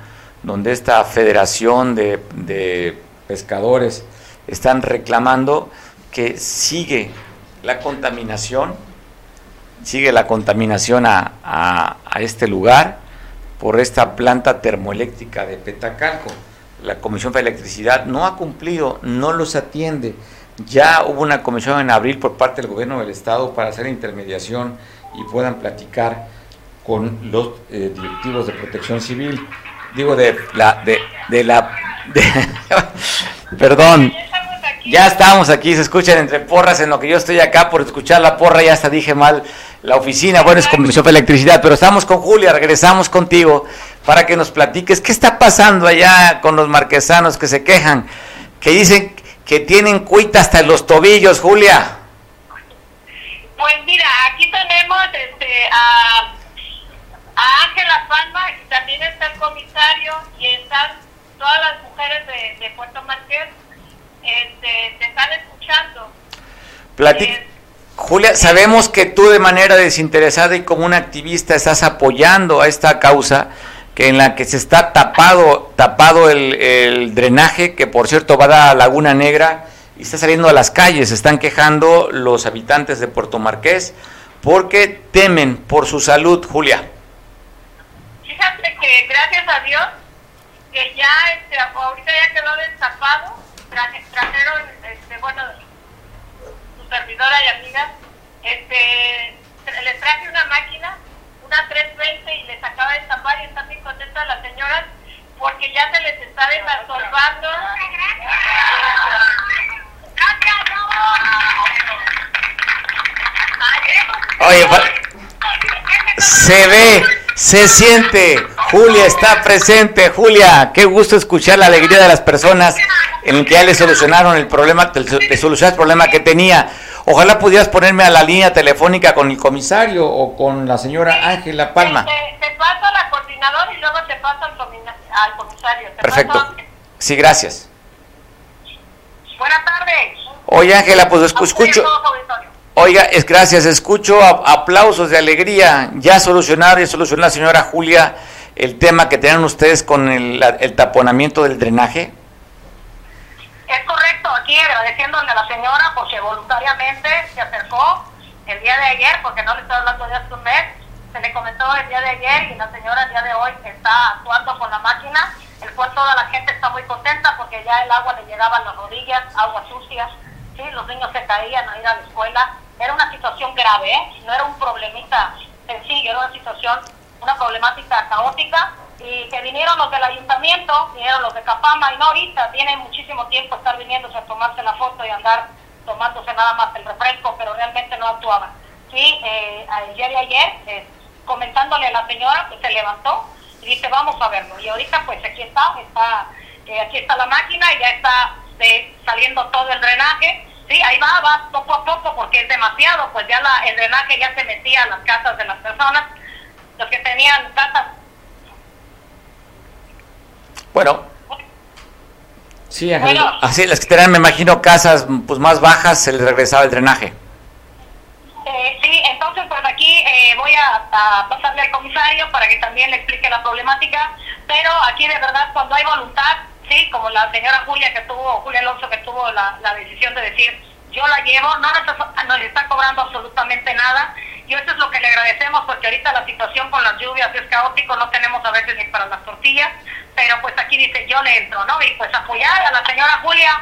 donde esta federación de, pescadores están reclamando que sigue la contaminación, sigue la contaminación a, a, este lugar por esta planta termoeléctrica de Petacalco. La Comisión de Electricidad no ha cumplido, no los atiende. Ya hubo una comisión en abril por parte del gobierno del estado para hacer intermediación y puedan platicar con los eh, directivos de protección civil. Digo de la de, de la perdón, ya estamos aquí, se escuchan entre porras en lo que yo estoy acá por escuchar la porra, ya hasta dije mal la oficina, bueno, es Comisión de Electricidad, pero estamos con Julia, regresamos contigo para que nos platiques qué está pasando allá con los marquesanos que se quejan, que dicen que tienen cuita hasta los tobillos, Julia. Pues mira, aquí tenemos este, a, Ángela Palma, y también está el comisario y están todas las mujeres de, de Puerto Marqués este, te están escuchando. Eh, Julia, sabemos que tú de manera desinteresada y como una activista estás apoyando a esta causa que en la que se está tapado tapado el, drenaje, que por cierto va a la Laguna Negra y está saliendo a las calles, están quejando los habitantes de Puerto Marqués porque temen por su salud, Julia. Fíjate que gracias a Dios que ya este, ahorita ya quedó destapado trajeron, este, bueno, su servidora y amigas, este, les traje una máquina, una 320 y les acaba de tapar y están bien contentas las señoras porque ya se les está desasolvando. Oye, se ve, se siente, Julia está presente, Julia, qué gusto escuchar la alegría de las personas en el que ya le solucionaron el problema, le solucionaron el problema que tenía. Ojalá pudieras ponerme a la línea telefónica con el comisario o con la señora Ángela Palma. Te, paso a la coordinadora y luego te paso al, comisario. Perfecto. Sí, gracias. Buenas tardes. Oye, Ángela, pues escucho. Oiga, es gracias, escucho aplausos de alegría. Ya solucionar, ya solucionó la señora Julia el tema que tenían ustedes con el, el taponamiento del drenaje. Es correcto, aquí agradeciéndole a la señora porque voluntariamente se acercó el día de ayer, porque no le estoy hablando de hace un mes, se le comentó el día de ayer y la señora el día de hoy está actuando con la máquina, el cual toda la gente está muy contenta porque ya el agua le llegaba a las rodillas, agua sucia, ¿sí? los niños se caían a ir a la escuela. Era una situación grave, ¿eh? no era un problemita sencillo, era una situación, una problemática caótica y que vinieron los del ayuntamiento, vinieron los de Capama, y no ahorita, tienen muchísimo tiempo estar viniéndose a tomarse la foto y andar tomándose nada más el refresco, pero realmente no actuaban. Sí, eh, el día de ayer, eh, comentándole a la señora, pues se levantó y dice, vamos a verlo. Y ahorita pues aquí está, está eh, aquí está la máquina y ya está saliendo todo el drenaje. Sí, ahí va, va poco a poco porque es demasiado, pues ya la, el drenaje ya se metía a las casas de las personas. Los que tenían casas bueno. Sí, así las que tenían, me imagino, casas pues más bajas, se les regresaba el drenaje. Eh, sí, entonces pues aquí eh, voy a, pasarle al comisario para que también le explique la problemática, pero aquí de verdad cuando hay voluntad, sí, como la señora Julia que tuvo, Julia Alonso que tuvo la, decisión de decir, yo la llevo, no nos, nos está cobrando absolutamente nada, y eso es lo que le agradecemos porque ahorita la situación con las lluvias es caótico, no tenemos a veces ni para las tortillas, pero pues aquí dice yo le entro, ¿no? Y pues apoyar a la señora Julia,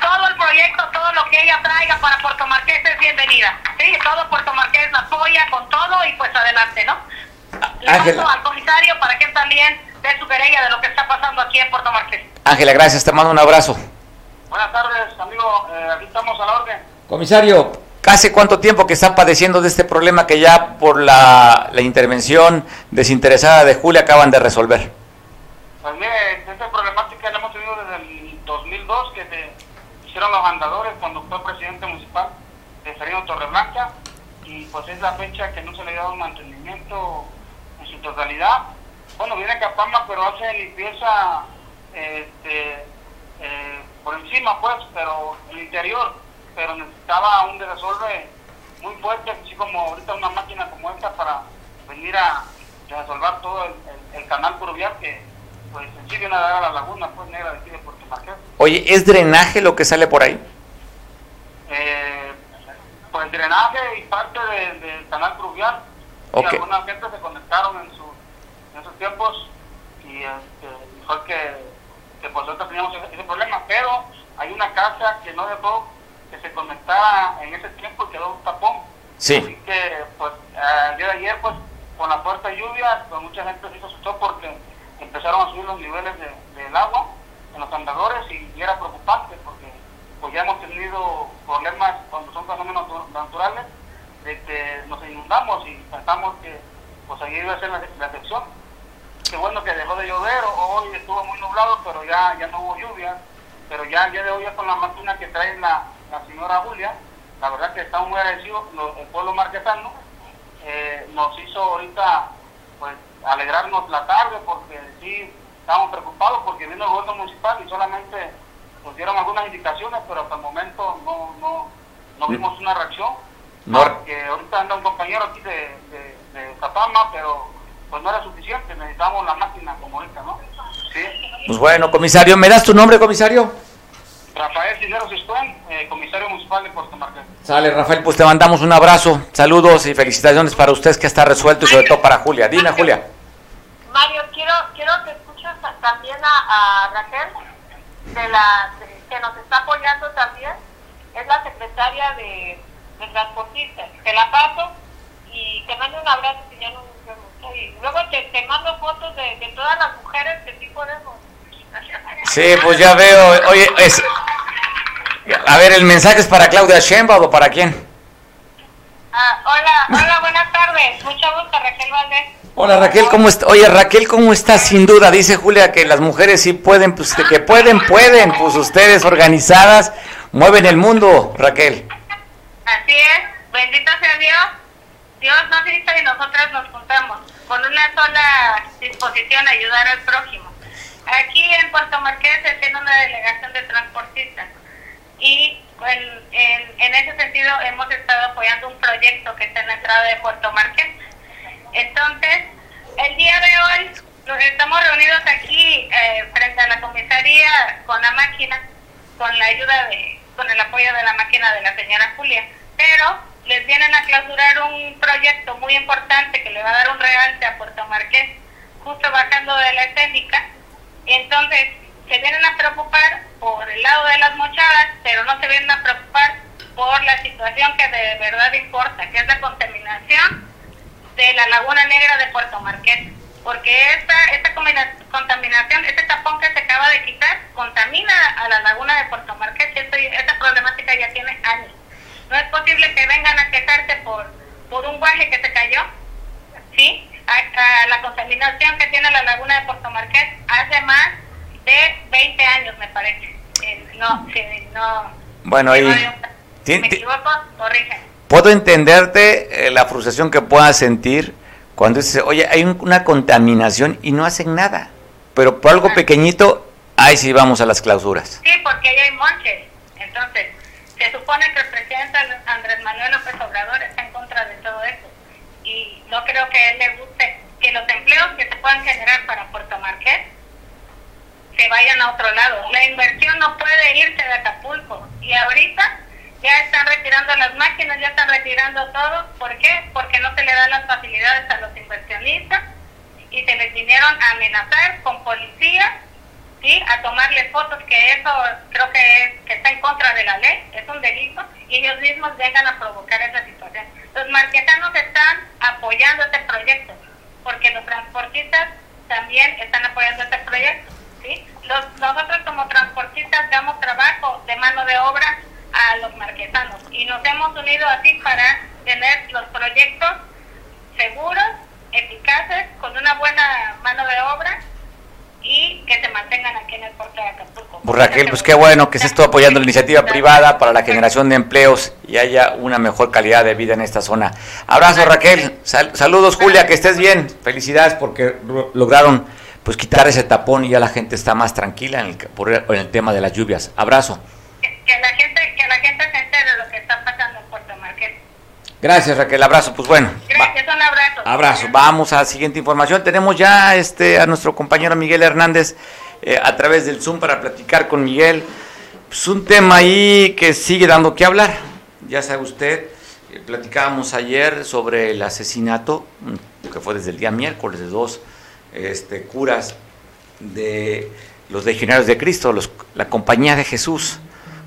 todo el proyecto, todo lo que ella traiga para Puerto Marqués es bienvenida, ¿sí? Todo Puerto Marqués la apoya con todo y pues adelante, ¿no? Le paso al comisario para que él también dé su querella de lo que está pasando aquí en Puerto Marqués. Ángela, gracias, te mando un abrazo. Buenas tardes, amigo. Eh, aquí estamos a la orden. Comisario, ¿hace cuánto tiempo que está padeciendo de este problema que ya por la, la intervención desinteresada de Julia acaban de resolver? Pues mire, esta problemática la hemos tenido desde el 2002, que se hicieron los andadores cuando fue presidente municipal de Sereno Torreblanca, y pues es la fecha que no se le ha dado un mantenimiento en su totalidad. Bueno, viene Capama, pero hace limpieza este, eh, por encima, pues, pero el interior, pero necesitaba un resolve muy fuerte, así como ahorita una máquina como esta para venir a resolver todo el, el- el canal pluvial que pues en sí viene a dar a la laguna pues negra de aquí de Puerto Marqués. Oye, ¿es drenaje lo que sale por ahí? Eh, pues drenaje y parte de- del canal pluvial. Y Ok. algunas gente se conectaron en, su, en esos tiempos y este, fue que, que pues nosotros teníamos ese, ese problema, pero hay una casa que no dejó que se conectara en ese tiempo y quedó un tapón. Sí. Así que pues el día de ayer pues con la fuerte lluvia pues mucha gente se asustó porque empezaron a subir los niveles de- del agua en los andadores y, era preocupante porque pues ya hemos tenido problemas cuando son fenómenos natu- naturales de que nos inundamos y pensamos que pues ahí iba a ser la, la excepción. Qué bueno que dejó de llover, hoy estuvo muy nublado, pero ya, ya no hubo lluvia. Pero ya el día de hoy ya con la máquina que trae la, la señora Julia, la verdad que estamos muy agradecidos, el pueblo marquesano, eh, nos hizo ahorita pues alegrarnos la tarde porque sí estábamos preocupados porque vino el gobierno municipal y solamente nos dieron algunas indicaciones, pero hasta el momento no, no, no vimos una reacción. No. Porque ahorita anda un compañero aquí de, de, de Zapama, pero pues no era suficiente, necesitamos la máquina como ahorita, ¿no? Sí. Pues bueno, comisario, ¿me das tu nombre, comisario? Rafael Cisneros Iscuén, eh, comisario municipal de Puerto Marqués. Sale, Rafael, pues te mandamos un abrazo, saludos y felicitaciones para ustedes que está resuelto y sobre todo para Julia. Dime, Julia. Mario, quiero quiero que escuches también a, a Raquel, de la, de- que nos está apoyando también, es la secretaria de, de transportistas. Te la paso y te mando un abrazo que Y luego te, te mando fotos de, de todas las mujeres que sí podemos. Sí, pues ya veo. Oye, es... a ver, ¿el mensaje es para Claudia Sheinbaum o para quién? Ah, hola, hola, buenas tardes. Mucho gusto, Raquel Valdés. Hola Raquel, ¿cómo está? Oye Raquel, ¿cómo está? Sin duda, dice Julia que las mujeres sí pueden, pues de que pueden, pueden, pues ustedes organizadas mueven el mundo, Raquel. Así es, bendito sea Dios. Dios nos hizo y nosotros nos juntamos con una sola disposición ayudar al prójimo. Aquí en Puerto Marqués se tiene una delegación de transportistas y en, en, en ese sentido hemos estado apoyando un proyecto que está en la entrada de Puerto Marqués. Entonces, el día de hoy estamos reunidos aquí eh, frente a la comisaría con la máquina, con la ayuda de, con el apoyo de la máquina de la señora Julia, pero les vienen a clausurar un proyecto muy importante que le va a dar un realce a Puerto Marqués, justo bajando de la escénica. Entonces, se vienen a preocupar por el lado de las mochadas, pero no se vienen a preocupar por la situación que de verdad importa, que es la contaminación de la Laguna Negra de Puerto Marqués. Porque esta, esta contaminación, este tapón que se acaba de quitar, contamina a la Laguna de Puerto Marqués. y esta problemática ya tiene años. No es posible que vengan a quejarse por, por un guaje que se cayó, ¿sí? A, a la contaminación que tiene la Laguna de Puerto Marqués hace más de 20 años, me parece. Eh, no, sí, no. Bueno, ahí ti- Me equivoco, corrige. puedo entenderte eh, la frustración que puedas sentir cuando dices, oye, hay un- una contaminación y no hacen nada, pero por algo pequeñito, ahí sí vamos a las clausuras. Sí, porque ahí hay monches. Entonces, se supone que el presidente Andrés Manuel López Obrador está en contra de todo eso. Y no creo que a él le guste que los empleos que se puedan generar para Puerto Marqués se vayan a otro lado. La inversión no puede irse de Acapulco. Y ahorita ya están retirando las máquinas, ya están retirando todo. ¿Por qué? Porque no se le dan las facilidades a los inversionistas y se les vinieron a amenazar con policías, ¿sí? A tomarles fotos, que eso creo que, es, que está en contra de la ley, es un delito, y ellos mismos vengan a provocar esa situación. Los marquetanos están apoyando este proyecto, porque los transportistas también están apoyando este proyecto, ¿sí? Los, nosotros como transportistas damos trabajo de mano de obra a los marquetanos y nos hemos unido así para tener los proyectos seguros, eficaces, con una buena mano de obra y que se mantengan aquí en el puerto de Acapulco. Pues Raquel, pues qué bueno que se esté apoyando la iniciativa privada para la generación de empleos y haya una mejor calidad de vida en esta zona. Abrazo Raquel, saludos Julia, que estés bien, felicidades porque lograron pues quitar ese tapón y ya la gente está más tranquila en el, por el, tema de las lluvias. Abrazo. Que, que la gente se entere de lo que está pasando en Puerto Marqués. Gracias Raquel, abrazo, pues bueno. Gracias, un abrazo. Abrazo, vamos a la siguiente información. Tenemos ya este a nuestro compañero Miguel Hernández eh, a través del Zoom para platicar con Miguel. Pues un tema ahí que sigue dando que hablar. Ya sabe usted, eh, platicábamos ayer sobre el asesinato, mm, que fue desde el día miércoles de dos este, curas de los legionarios de Cristo, la Compañía de Jesús,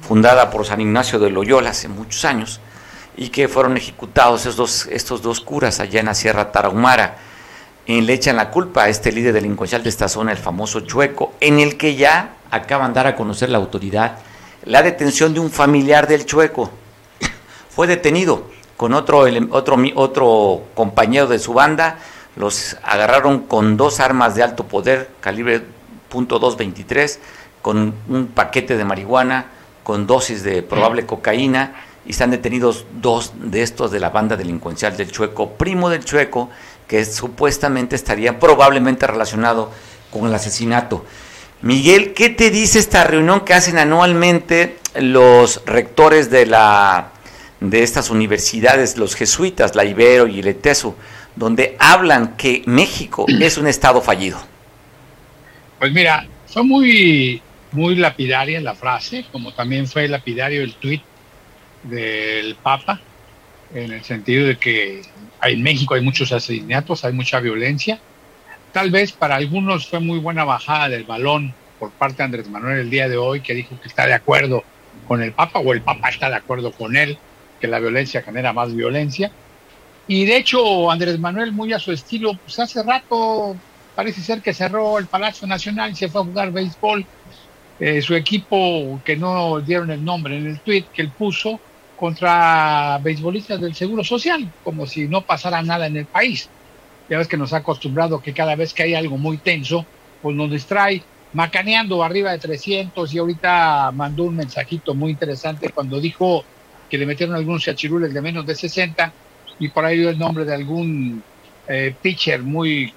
fundada por San Ignacio de Loyola hace muchos años, y que fueron ejecutados estos dos, estos dos curas allá en la Sierra Tarahumara. Y le echan la culpa a este líder delincuencial de esta zona, el famoso Chueco, en el que ya acaban de dar a conocer la autoridad la detención de un familiar del Chueco. Fue detenido con otro, otro, otro compañero de su banda, los agarraron con dos armas de alto poder, calibre .223, con un paquete de marihuana, con dosis de probable cocaína, y están detenidos dos de estos de la banda delincuencial del Chueco, primo del Chueco, que supuestamente estaría probablemente relacionado con el asesinato. Miguel, ¿qué te dice esta reunión que hacen anualmente los rectores de la de estas universidades, los jesuitas, la Ibero y el ETESU? donde hablan que México es un Estado fallido? Pues mira, fue muy, muy lapidaria la frase, como también fue lapidario el tuit del Papa, en el sentido de que en México hay muchos asesinatos, hay mucha violencia. Tal vez para algunos fue muy buena bajada del balón por parte de Andrés Manuel el día de hoy, que dijo que está de acuerdo con el Papa, o el Papa está de acuerdo con él, que la violencia genera más violencia. Y de hecho, Andrés Manuel, muy a su estilo, pues hace rato parece ser que cerró el Palacio Nacional y se fue a jugar béisbol. Eh, su equipo, que no dieron el nombre en el tweet que él puso, contra beisbolistas del Seguro Social, como si no pasara nada en el país. Ya ves que nos ha acostumbrado que cada vez que hay algo muy tenso, pues nos distrae macaneando arriba de 300 y ahorita mandó un mensajito muy interesante cuando dijo que le metieron algunos chachirules de menos de 60 y por ahí dio el nombre de algún eh, pitcher muy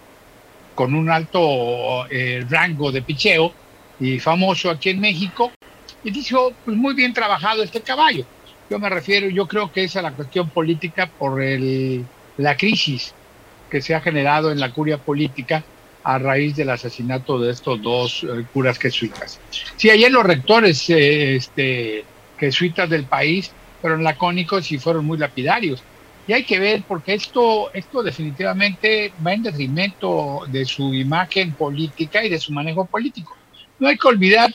con un alto eh, rango de picheo y famoso aquí en México y dijo pues muy bien trabajado este caballo yo me refiero yo creo que es a la cuestión política por el, la crisis que se ha generado en la curia política a raíz del asesinato de estos dos eh, curas jesuitas. Sí, ayer los rectores este, jesuitas del país fueron lacónicos y fueron muy lapidarios y hay que ver porque esto, esto definitivamente va en detrimento de su imagen política y de su manejo político. No hay que olvidar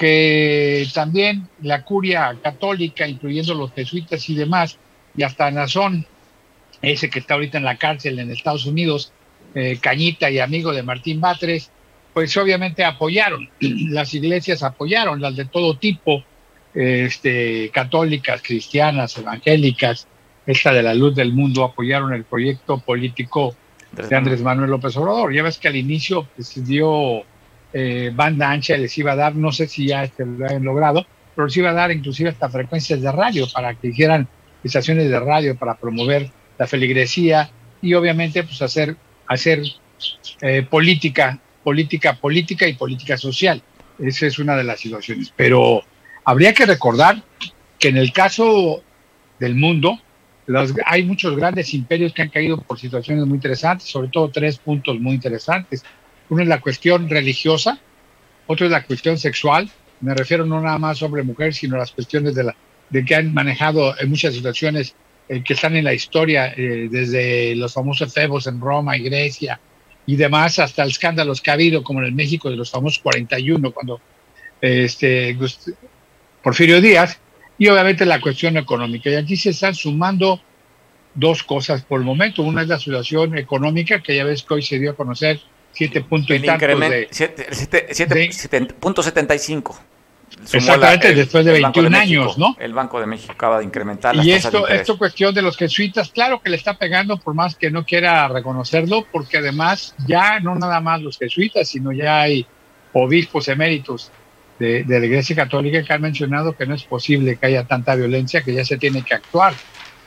que también la curia católica, incluyendo los jesuitas y demás, y hasta Nazón, ese que está ahorita en la cárcel en Estados Unidos, eh, Cañita y amigo de Martín Batres, pues obviamente apoyaron, las iglesias apoyaron, las de todo tipo, este, católicas, cristianas, evangélicas, esta de la luz del mundo, apoyaron el proyecto político de Andrés Manuel López Obrador. Ya ves que al inicio pues, dio eh, banda ancha, les iba a dar, no sé si ya este, lo han logrado, pero les iba a dar inclusive hasta frecuencias de radio para que hicieran estaciones de radio para promover la feligresía y obviamente pues hacer, hacer eh, política, política política y política social. Esa es una de las situaciones. Pero habría que recordar que en el caso del mundo, hay muchos grandes imperios que han caído por situaciones muy interesantes, sobre todo tres puntos muy interesantes. Uno es la cuestión religiosa, otro es la cuestión sexual, me refiero no nada más sobre mujer, sino las cuestiones de, la, de que han manejado en muchas situaciones eh, que están en la historia, eh, desde los famosos febos en Roma y Grecia, y demás, hasta escándalos que ha habido, como en el México de los famosos 41, cuando este, Porfirio Díaz, y obviamente la cuestión económica. Y aquí se están sumando dos cosas por el momento. Una es la situación económica, que ya ves que hoy se dio a conocer siete puntos y tantos de... 7.75. Exactamente, después de 21 años, ¿no? El Banco de México acaba de incrementar las Y esto, esto cuestión de los jesuitas, claro que le está pegando por más que no quiera reconocerlo, porque además ya no nada más los jesuitas, sino ya hay obispos eméritos de, de la Iglesia Católica que han mencionado que no es posible que haya tanta violencia, que ya se tiene que actuar,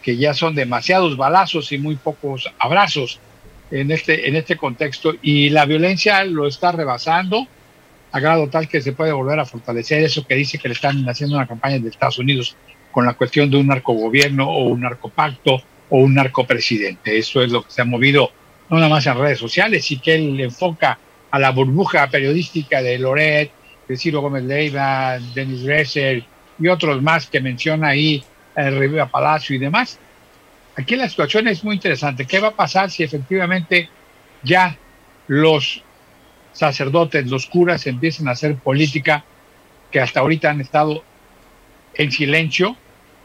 que ya son demasiados balazos y muy pocos abrazos en este, en este contexto, y la violencia lo está rebasando a grado tal que se puede volver a fortalecer eso que dice que le están haciendo una campaña de Estados Unidos con la cuestión de un narcogobierno o un narcopacto o un narcopresidente. Eso es lo que se ha movido no nada más en redes sociales, y que él enfoca a la burbuja periodística de Loret, de Ciro Gómez Leiva, Denis Dresser y otros más que menciona ahí, el Rivera Palacio y demás. Aquí la situación es muy interesante. ¿Qué va a pasar si efectivamente ya los sacerdotes, los curas empiecen a hacer política que hasta ahorita han estado en silencio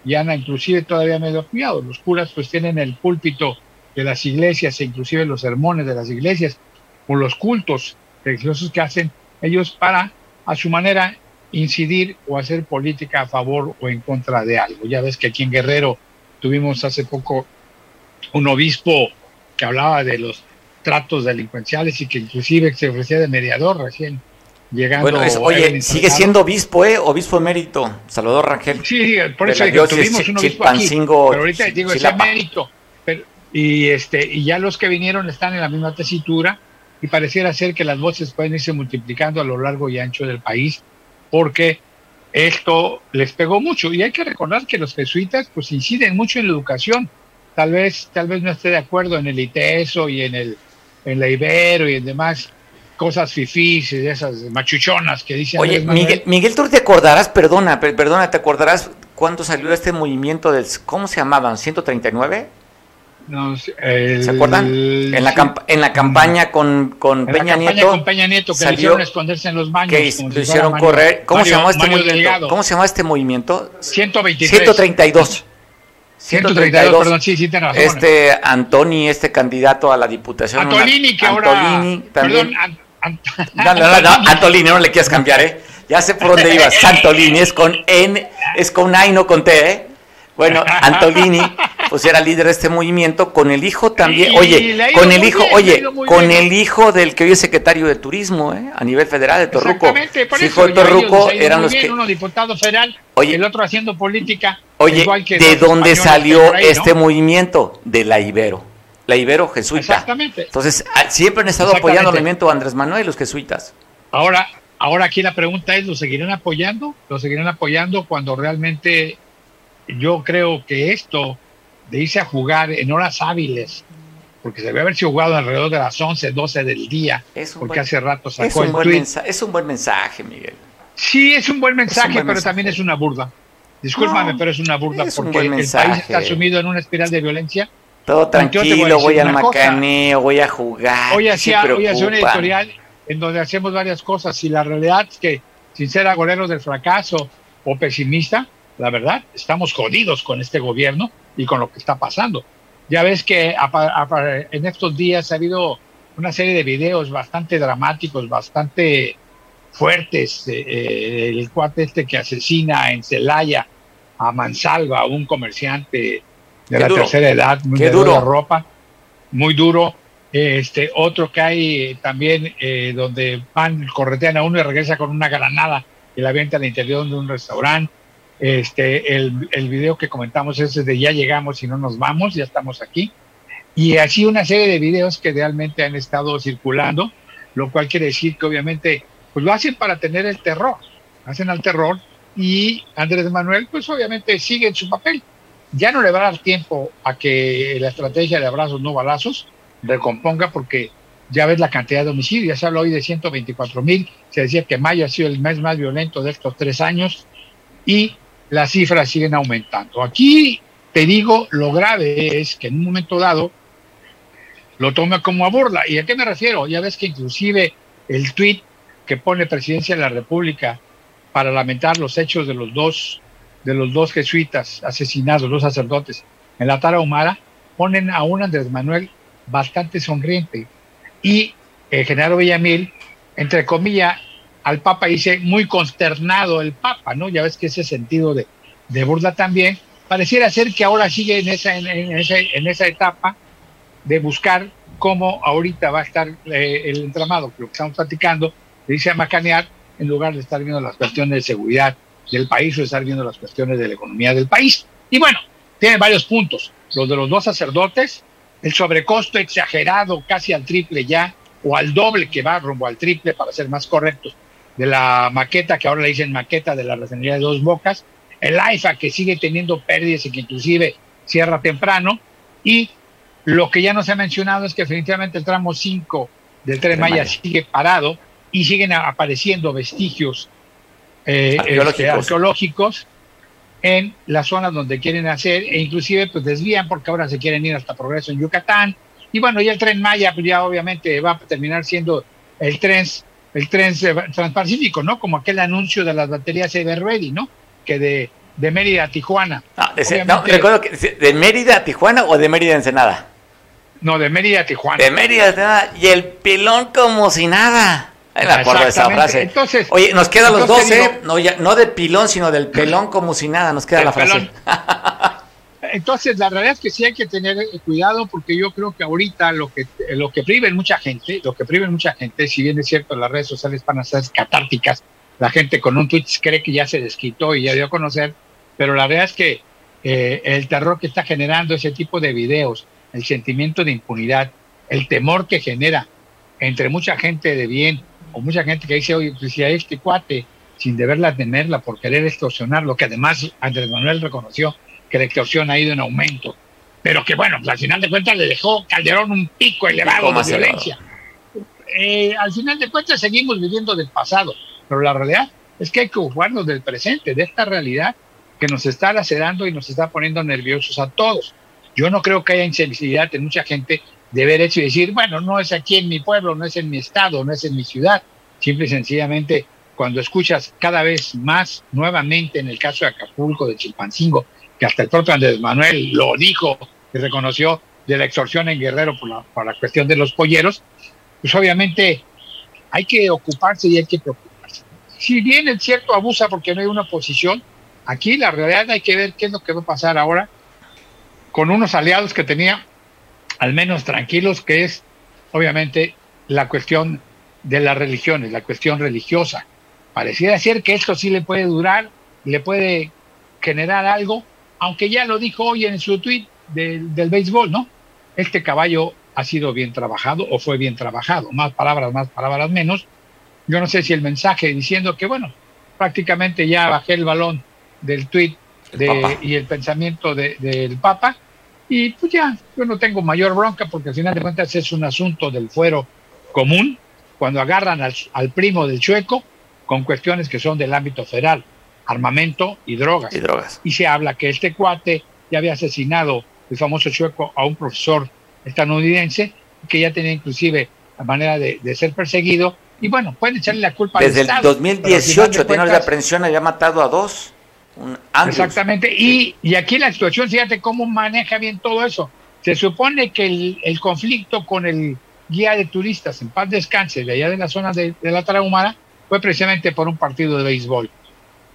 y han inclusive todavía medio cuidado. Los curas pues tienen el púlpito de las iglesias e inclusive los sermones de las iglesias o los cultos religiosos que hacen ellos para a su manera incidir o hacer política a favor o en contra de algo. Ya ves que aquí en Guerrero tuvimos hace poco un obispo que hablaba de los tratos delincuenciales y que inclusive se ofrecía de mediador recién llegando. Bueno, oye, sigue siendo obispo, ¿eh? Obispo emérito, Salvador Rangel. Sí, por eso digo, tuvimos un obispo aquí, pero ahorita digo, es emérito. y, este, y ya los que vinieron están en la misma tesitura y pareciera ser que las voces pueden irse multiplicando a lo largo y ancho del país porque esto les pegó mucho. Y hay que recordar que los jesuitas pues inciden mucho en la educación. Tal vez, tal vez no esté de acuerdo en el ITESO y en el en la Ibero y en demás cosas fifís y esas machuchonas que dicen. Oye, Miguel, Miguel, tú te acordarás, perdona, perdona, ¿te acordarás cuándo salió este movimiento del, ¿cómo se llamaban? ¿139? ¿Se acuerdan? En la, en la campaña con, con Peña Nieto. con Peña Nieto, que salió, esconderse en los baños. Que lo hicieron correr. ¿Cómo se llamó este movimiento? ¿Cómo se llama este movimiento? 123. 132. 132, perdón, sí, sí, razón. Este Antoni, este candidato a la diputación. Antolini, que ahora. Antolini también. Perdón, no, no, no, Antolini, no le quieras cambiar, ¿eh? Ya sé por dónde ibas. Antolini es con N, es con A y no con T, ¿eh? Bueno, Antolini, pues era líder de este movimiento, con el hijo también, oye, con el hijo, oye, con el hijo del que hoy es secretario de turismo, ¿eh? A nivel federal de Torruco. Por hijo de Torruco eran los que. Uno diputado federal, oye, el otro haciendo política. Oye, ¿de dónde salió este movimiento? De la Ibero. La Ibero jesuita. Exactamente. Entonces, ah, siempre han estado apoyando el movimiento Andrés Manuel, los jesuitas. Ahora, ahora aquí la pregunta es, ¿lo seguirán apoyando? ¿Lo seguirán apoyando cuando realmente yo creo que esto de irse a jugar en horas hábiles, porque se debe haber sido jugado alrededor de las 11, 12 del día, porque hace rato sacó es un, buen es un buen mensaje, Miguel. Sí, es un buen mensaje, pero también es una burda. Discúlpame, pero es una burda porque el país está sumido en una espiral de violencia. Todo tranquilo, voy, al macaneo, voy a jugar. Hoy hacía, hoy hacía una editorial en donde hacemos varias cosas y la realidad es que, sin ser agorero del fracaso o pesimista, la verdad, estamos jodidos con este gobierno y con lo que está pasando. Ya ves que en estos días ha habido una serie de videos bastante dramáticos, bastante fuertes. Eh, eh, el cuate este que asesina en Celaya a Mansalva, un comerciante de la tercera edad, muy duro. ropa, muy duro. Este otro que hay también eh, donde van corretean a uno y regresa con una granada y la venta al interior de un restaurante. Este, el, video que comentamos es de ya llegamos y no nos vamos, ya estamos aquí. Y así una serie de videos que realmente han estado circulando, lo cual quiere decir que obviamente pues lo hacen para tener el terror, hacen al terror y Andrés Manuel pues obviamente sigue en su papel. Ya no le va a dar tiempo a que la estrategia de abrazos no balazos recomponga porque ya ves la cantidad de homicidios, ya se habla hoy de 124 mil, se decía que mayo ha sido el mes más violento de estos tres años y las cifras siguen aumentando. Aquí te digo, lo grave es que en un momento dado lo toma como a burla. ¿Y a qué me refiero? Ya ves que inclusive el tuit que pone Presidencia de la República para lamentar los hechos de los dos, de los dos jesuitas asesinados, los sacerdotes, en la Tarahumara, ponen a un Andrés Manuel bastante sonriente. Y el general Villamil, entre comillas, al Papa dice muy consternado el Papa, ¿no? Ya ves que ese sentido de, de burla también, pareciera ser que ahora sigue en esa, en, esa, etapa de buscar cómo ahorita va a estar eh, el entramado, lo que estamos platicando, dice a macanear en lugar de estar viendo las cuestiones de seguridad del país o de estar viendo las cuestiones de la economía del país. Y bueno, tiene varios puntos. Los de los dos sacerdotes, el sobrecosto exagerado, casi al triple ya, o al doble que va rumbo al triple, para ser más correctos, de la maqueta, que ahora le dicen maqueta de la refinería de Dos Bocas, el AIFA que sigue teniendo pérdidas y que inclusive cierra temprano, y lo que ya no se ha mencionado es que definitivamente el tramo 5 del tren Maya sigue parado y siguen apareciendo vestigios eh, este, arqueológicos. en las zonas donde quieren hacer e inclusive pues desvían porque ahora se quieren ir hasta Progreso en Yucatán y bueno ya el tren Maya pues ya obviamente va a terminar siendo el tren el tren transpacífico no como aquel anuncio de las baterías Ever Ready no que de, de Mérida a Tijuana. Ah, no, recuerdo que de Mérida a Tijuana o de Mérida a Ensenada no de Mérida a Tijuana. De Mérida a Ensenada y el pilón como si nada. Me acuerdo de esa frase. Entonces, Oye, nos quedan los 12, no, ya, no de pilón, sino del pelón como si nada, nos queda la frase. entonces, la realidad es que sí hay que tener cuidado porque yo creo que ahorita lo que, lo que priven mucha gente, lo que priven mucha gente, si bien es cierto, las redes sociales van a ser catárticas, la gente con un tweet cree que ya se desquitó y ya dio a conocer, pero la realidad es que eh, el terror que está generando ese tipo de videos, el sentimiento de impunidad, el temor que genera entre mucha gente de bien o mucha gente que dice, oye, pues si a este cuate, sin deberla tenerla por querer extorsionarlo, que además Andrés Manuel reconoció que la extorsión ha ido en aumento, pero que bueno, pues al final de cuentas le dejó Calderón un pico elevado de violencia. Eh, al final de cuentas seguimos viviendo del pasado, pero la realidad es que hay que ocuparnos del presente, de esta realidad que nos está lacerando y nos está poniendo nerviosos a todos. Yo no creo que haya insensibilidad en mucha gente de ver hecho y decir, bueno, no es aquí en mi pueblo, no es en mi estado, no es en mi ciudad. Simple y sencillamente, cuando escuchas cada vez más nuevamente en el caso de Acapulco, de Chilpancingo, que hasta el propio Andrés Manuel lo dijo y reconoció de la extorsión en Guerrero por la, cuestión de los polleros, pues obviamente hay que ocuparse y hay que preocuparse. Si bien es cierto abusa porque no hay una oposición, aquí la realidad hay que ver qué es lo que va a pasar ahora con unos aliados que tenía al menos tranquilos, que es obviamente la cuestión de las religiones, la cuestión religiosa. Pareciera ser que esto sí le puede durar, le puede generar algo, aunque ya lo dijo hoy en su tweet del, del béisbol, ¿no? Este caballo ha sido bien trabajado o fue bien trabajado, más palabras, más palabras menos. Yo no sé si el mensaje diciendo que, bueno, prácticamente ya bajé el balón del tweet de, y el pensamiento del Papa, y pues ya, yo no tengo mayor bronca porque al final de cuentas es un asunto del fuero común cuando agarran al, primo del chueco con cuestiones que son del ámbito federal, armamento y drogas. Y drogas. Y se habla que este cuate ya había asesinado el famoso chueco a un profesor estadounidense que ya tenía inclusive la manera de, ser perseguido. Y bueno, pueden echarle la culpa Desde el 2018 tiene la aprehensión, había matado a dos. Exactamente. Y, y, aquí la situación, fíjate cómo maneja bien todo eso. Se supone que el, conflicto con el guía de turistas en paz descanse de allá de la zona de, la Tarahumara fue precisamente por un partido de béisbol.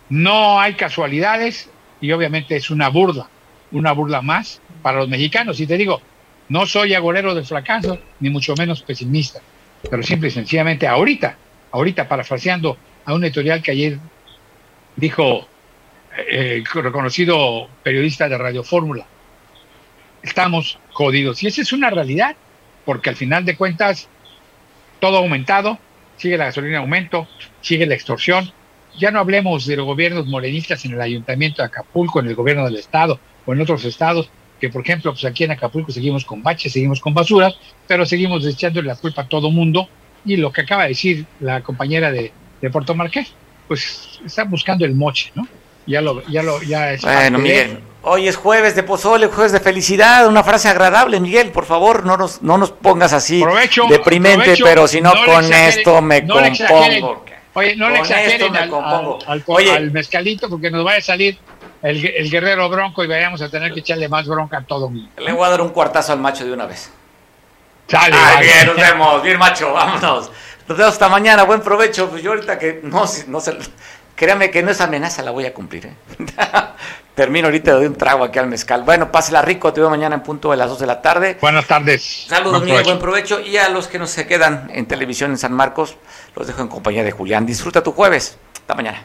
No hay casualidades y obviamente es una burla, una burla más para los mexicanos. Y te digo, no soy agorero del fracaso, ni mucho menos pesimista, pero simple y sencillamente ahorita, ahorita parafraseando a un editorial que ayer dijo eh, reconocido periodista de Radio Fórmula. Estamos jodidos. Y esa es una realidad, porque al final de cuentas, todo ha aumentado, sigue la gasolina en aumento, sigue la extorsión. Ya no hablemos de los gobiernos morenistas en el ayuntamiento de Acapulco, en el gobierno del estado o en otros estados, que por ejemplo, pues aquí en Acapulco seguimos con baches, seguimos con basuras, pero seguimos echándole la culpa a todo mundo. Y lo que acaba de decir la compañera de, de Puerto Marqués, pues está buscando el moche, ¿no? Ya lo, ya lo, ya es Bueno, Miguel, hoy es jueves de pozole, jueves de felicidad, una frase agradable, Miguel, por favor, no nos, no nos pongas así Provecho, deprimente, provecho, pero si no, con esto me no le exageren. compongo. Oye, no le Con exageren al, al- al- Oye. al mezcalito porque nos vaya a salir el, el guerrero bronco y vayamos a tener que echarle más bronca a todo mundo. Le voy a dar un cuartazo al macho de una vez. Sale, Ay, vale. bien, nos vemos, bien macho, vámonos. Nos vemos hasta mañana, buen provecho. Pues yo ahorita que no, no se, créame que no es amenaza, la voy a cumplir. ¿eh? Termino ahorita, le doy un trago aquí al mezcal. Bueno, pásela rico, te veo mañana en punto de las 2 de la tarde. Buenas tardes. Saludos, Buen provecho. buen provecho. Y a los que nos se quedan en televisión en San Marcos, los dejo en compañía de Julián. Disfruta tu jueves. Hasta mañana.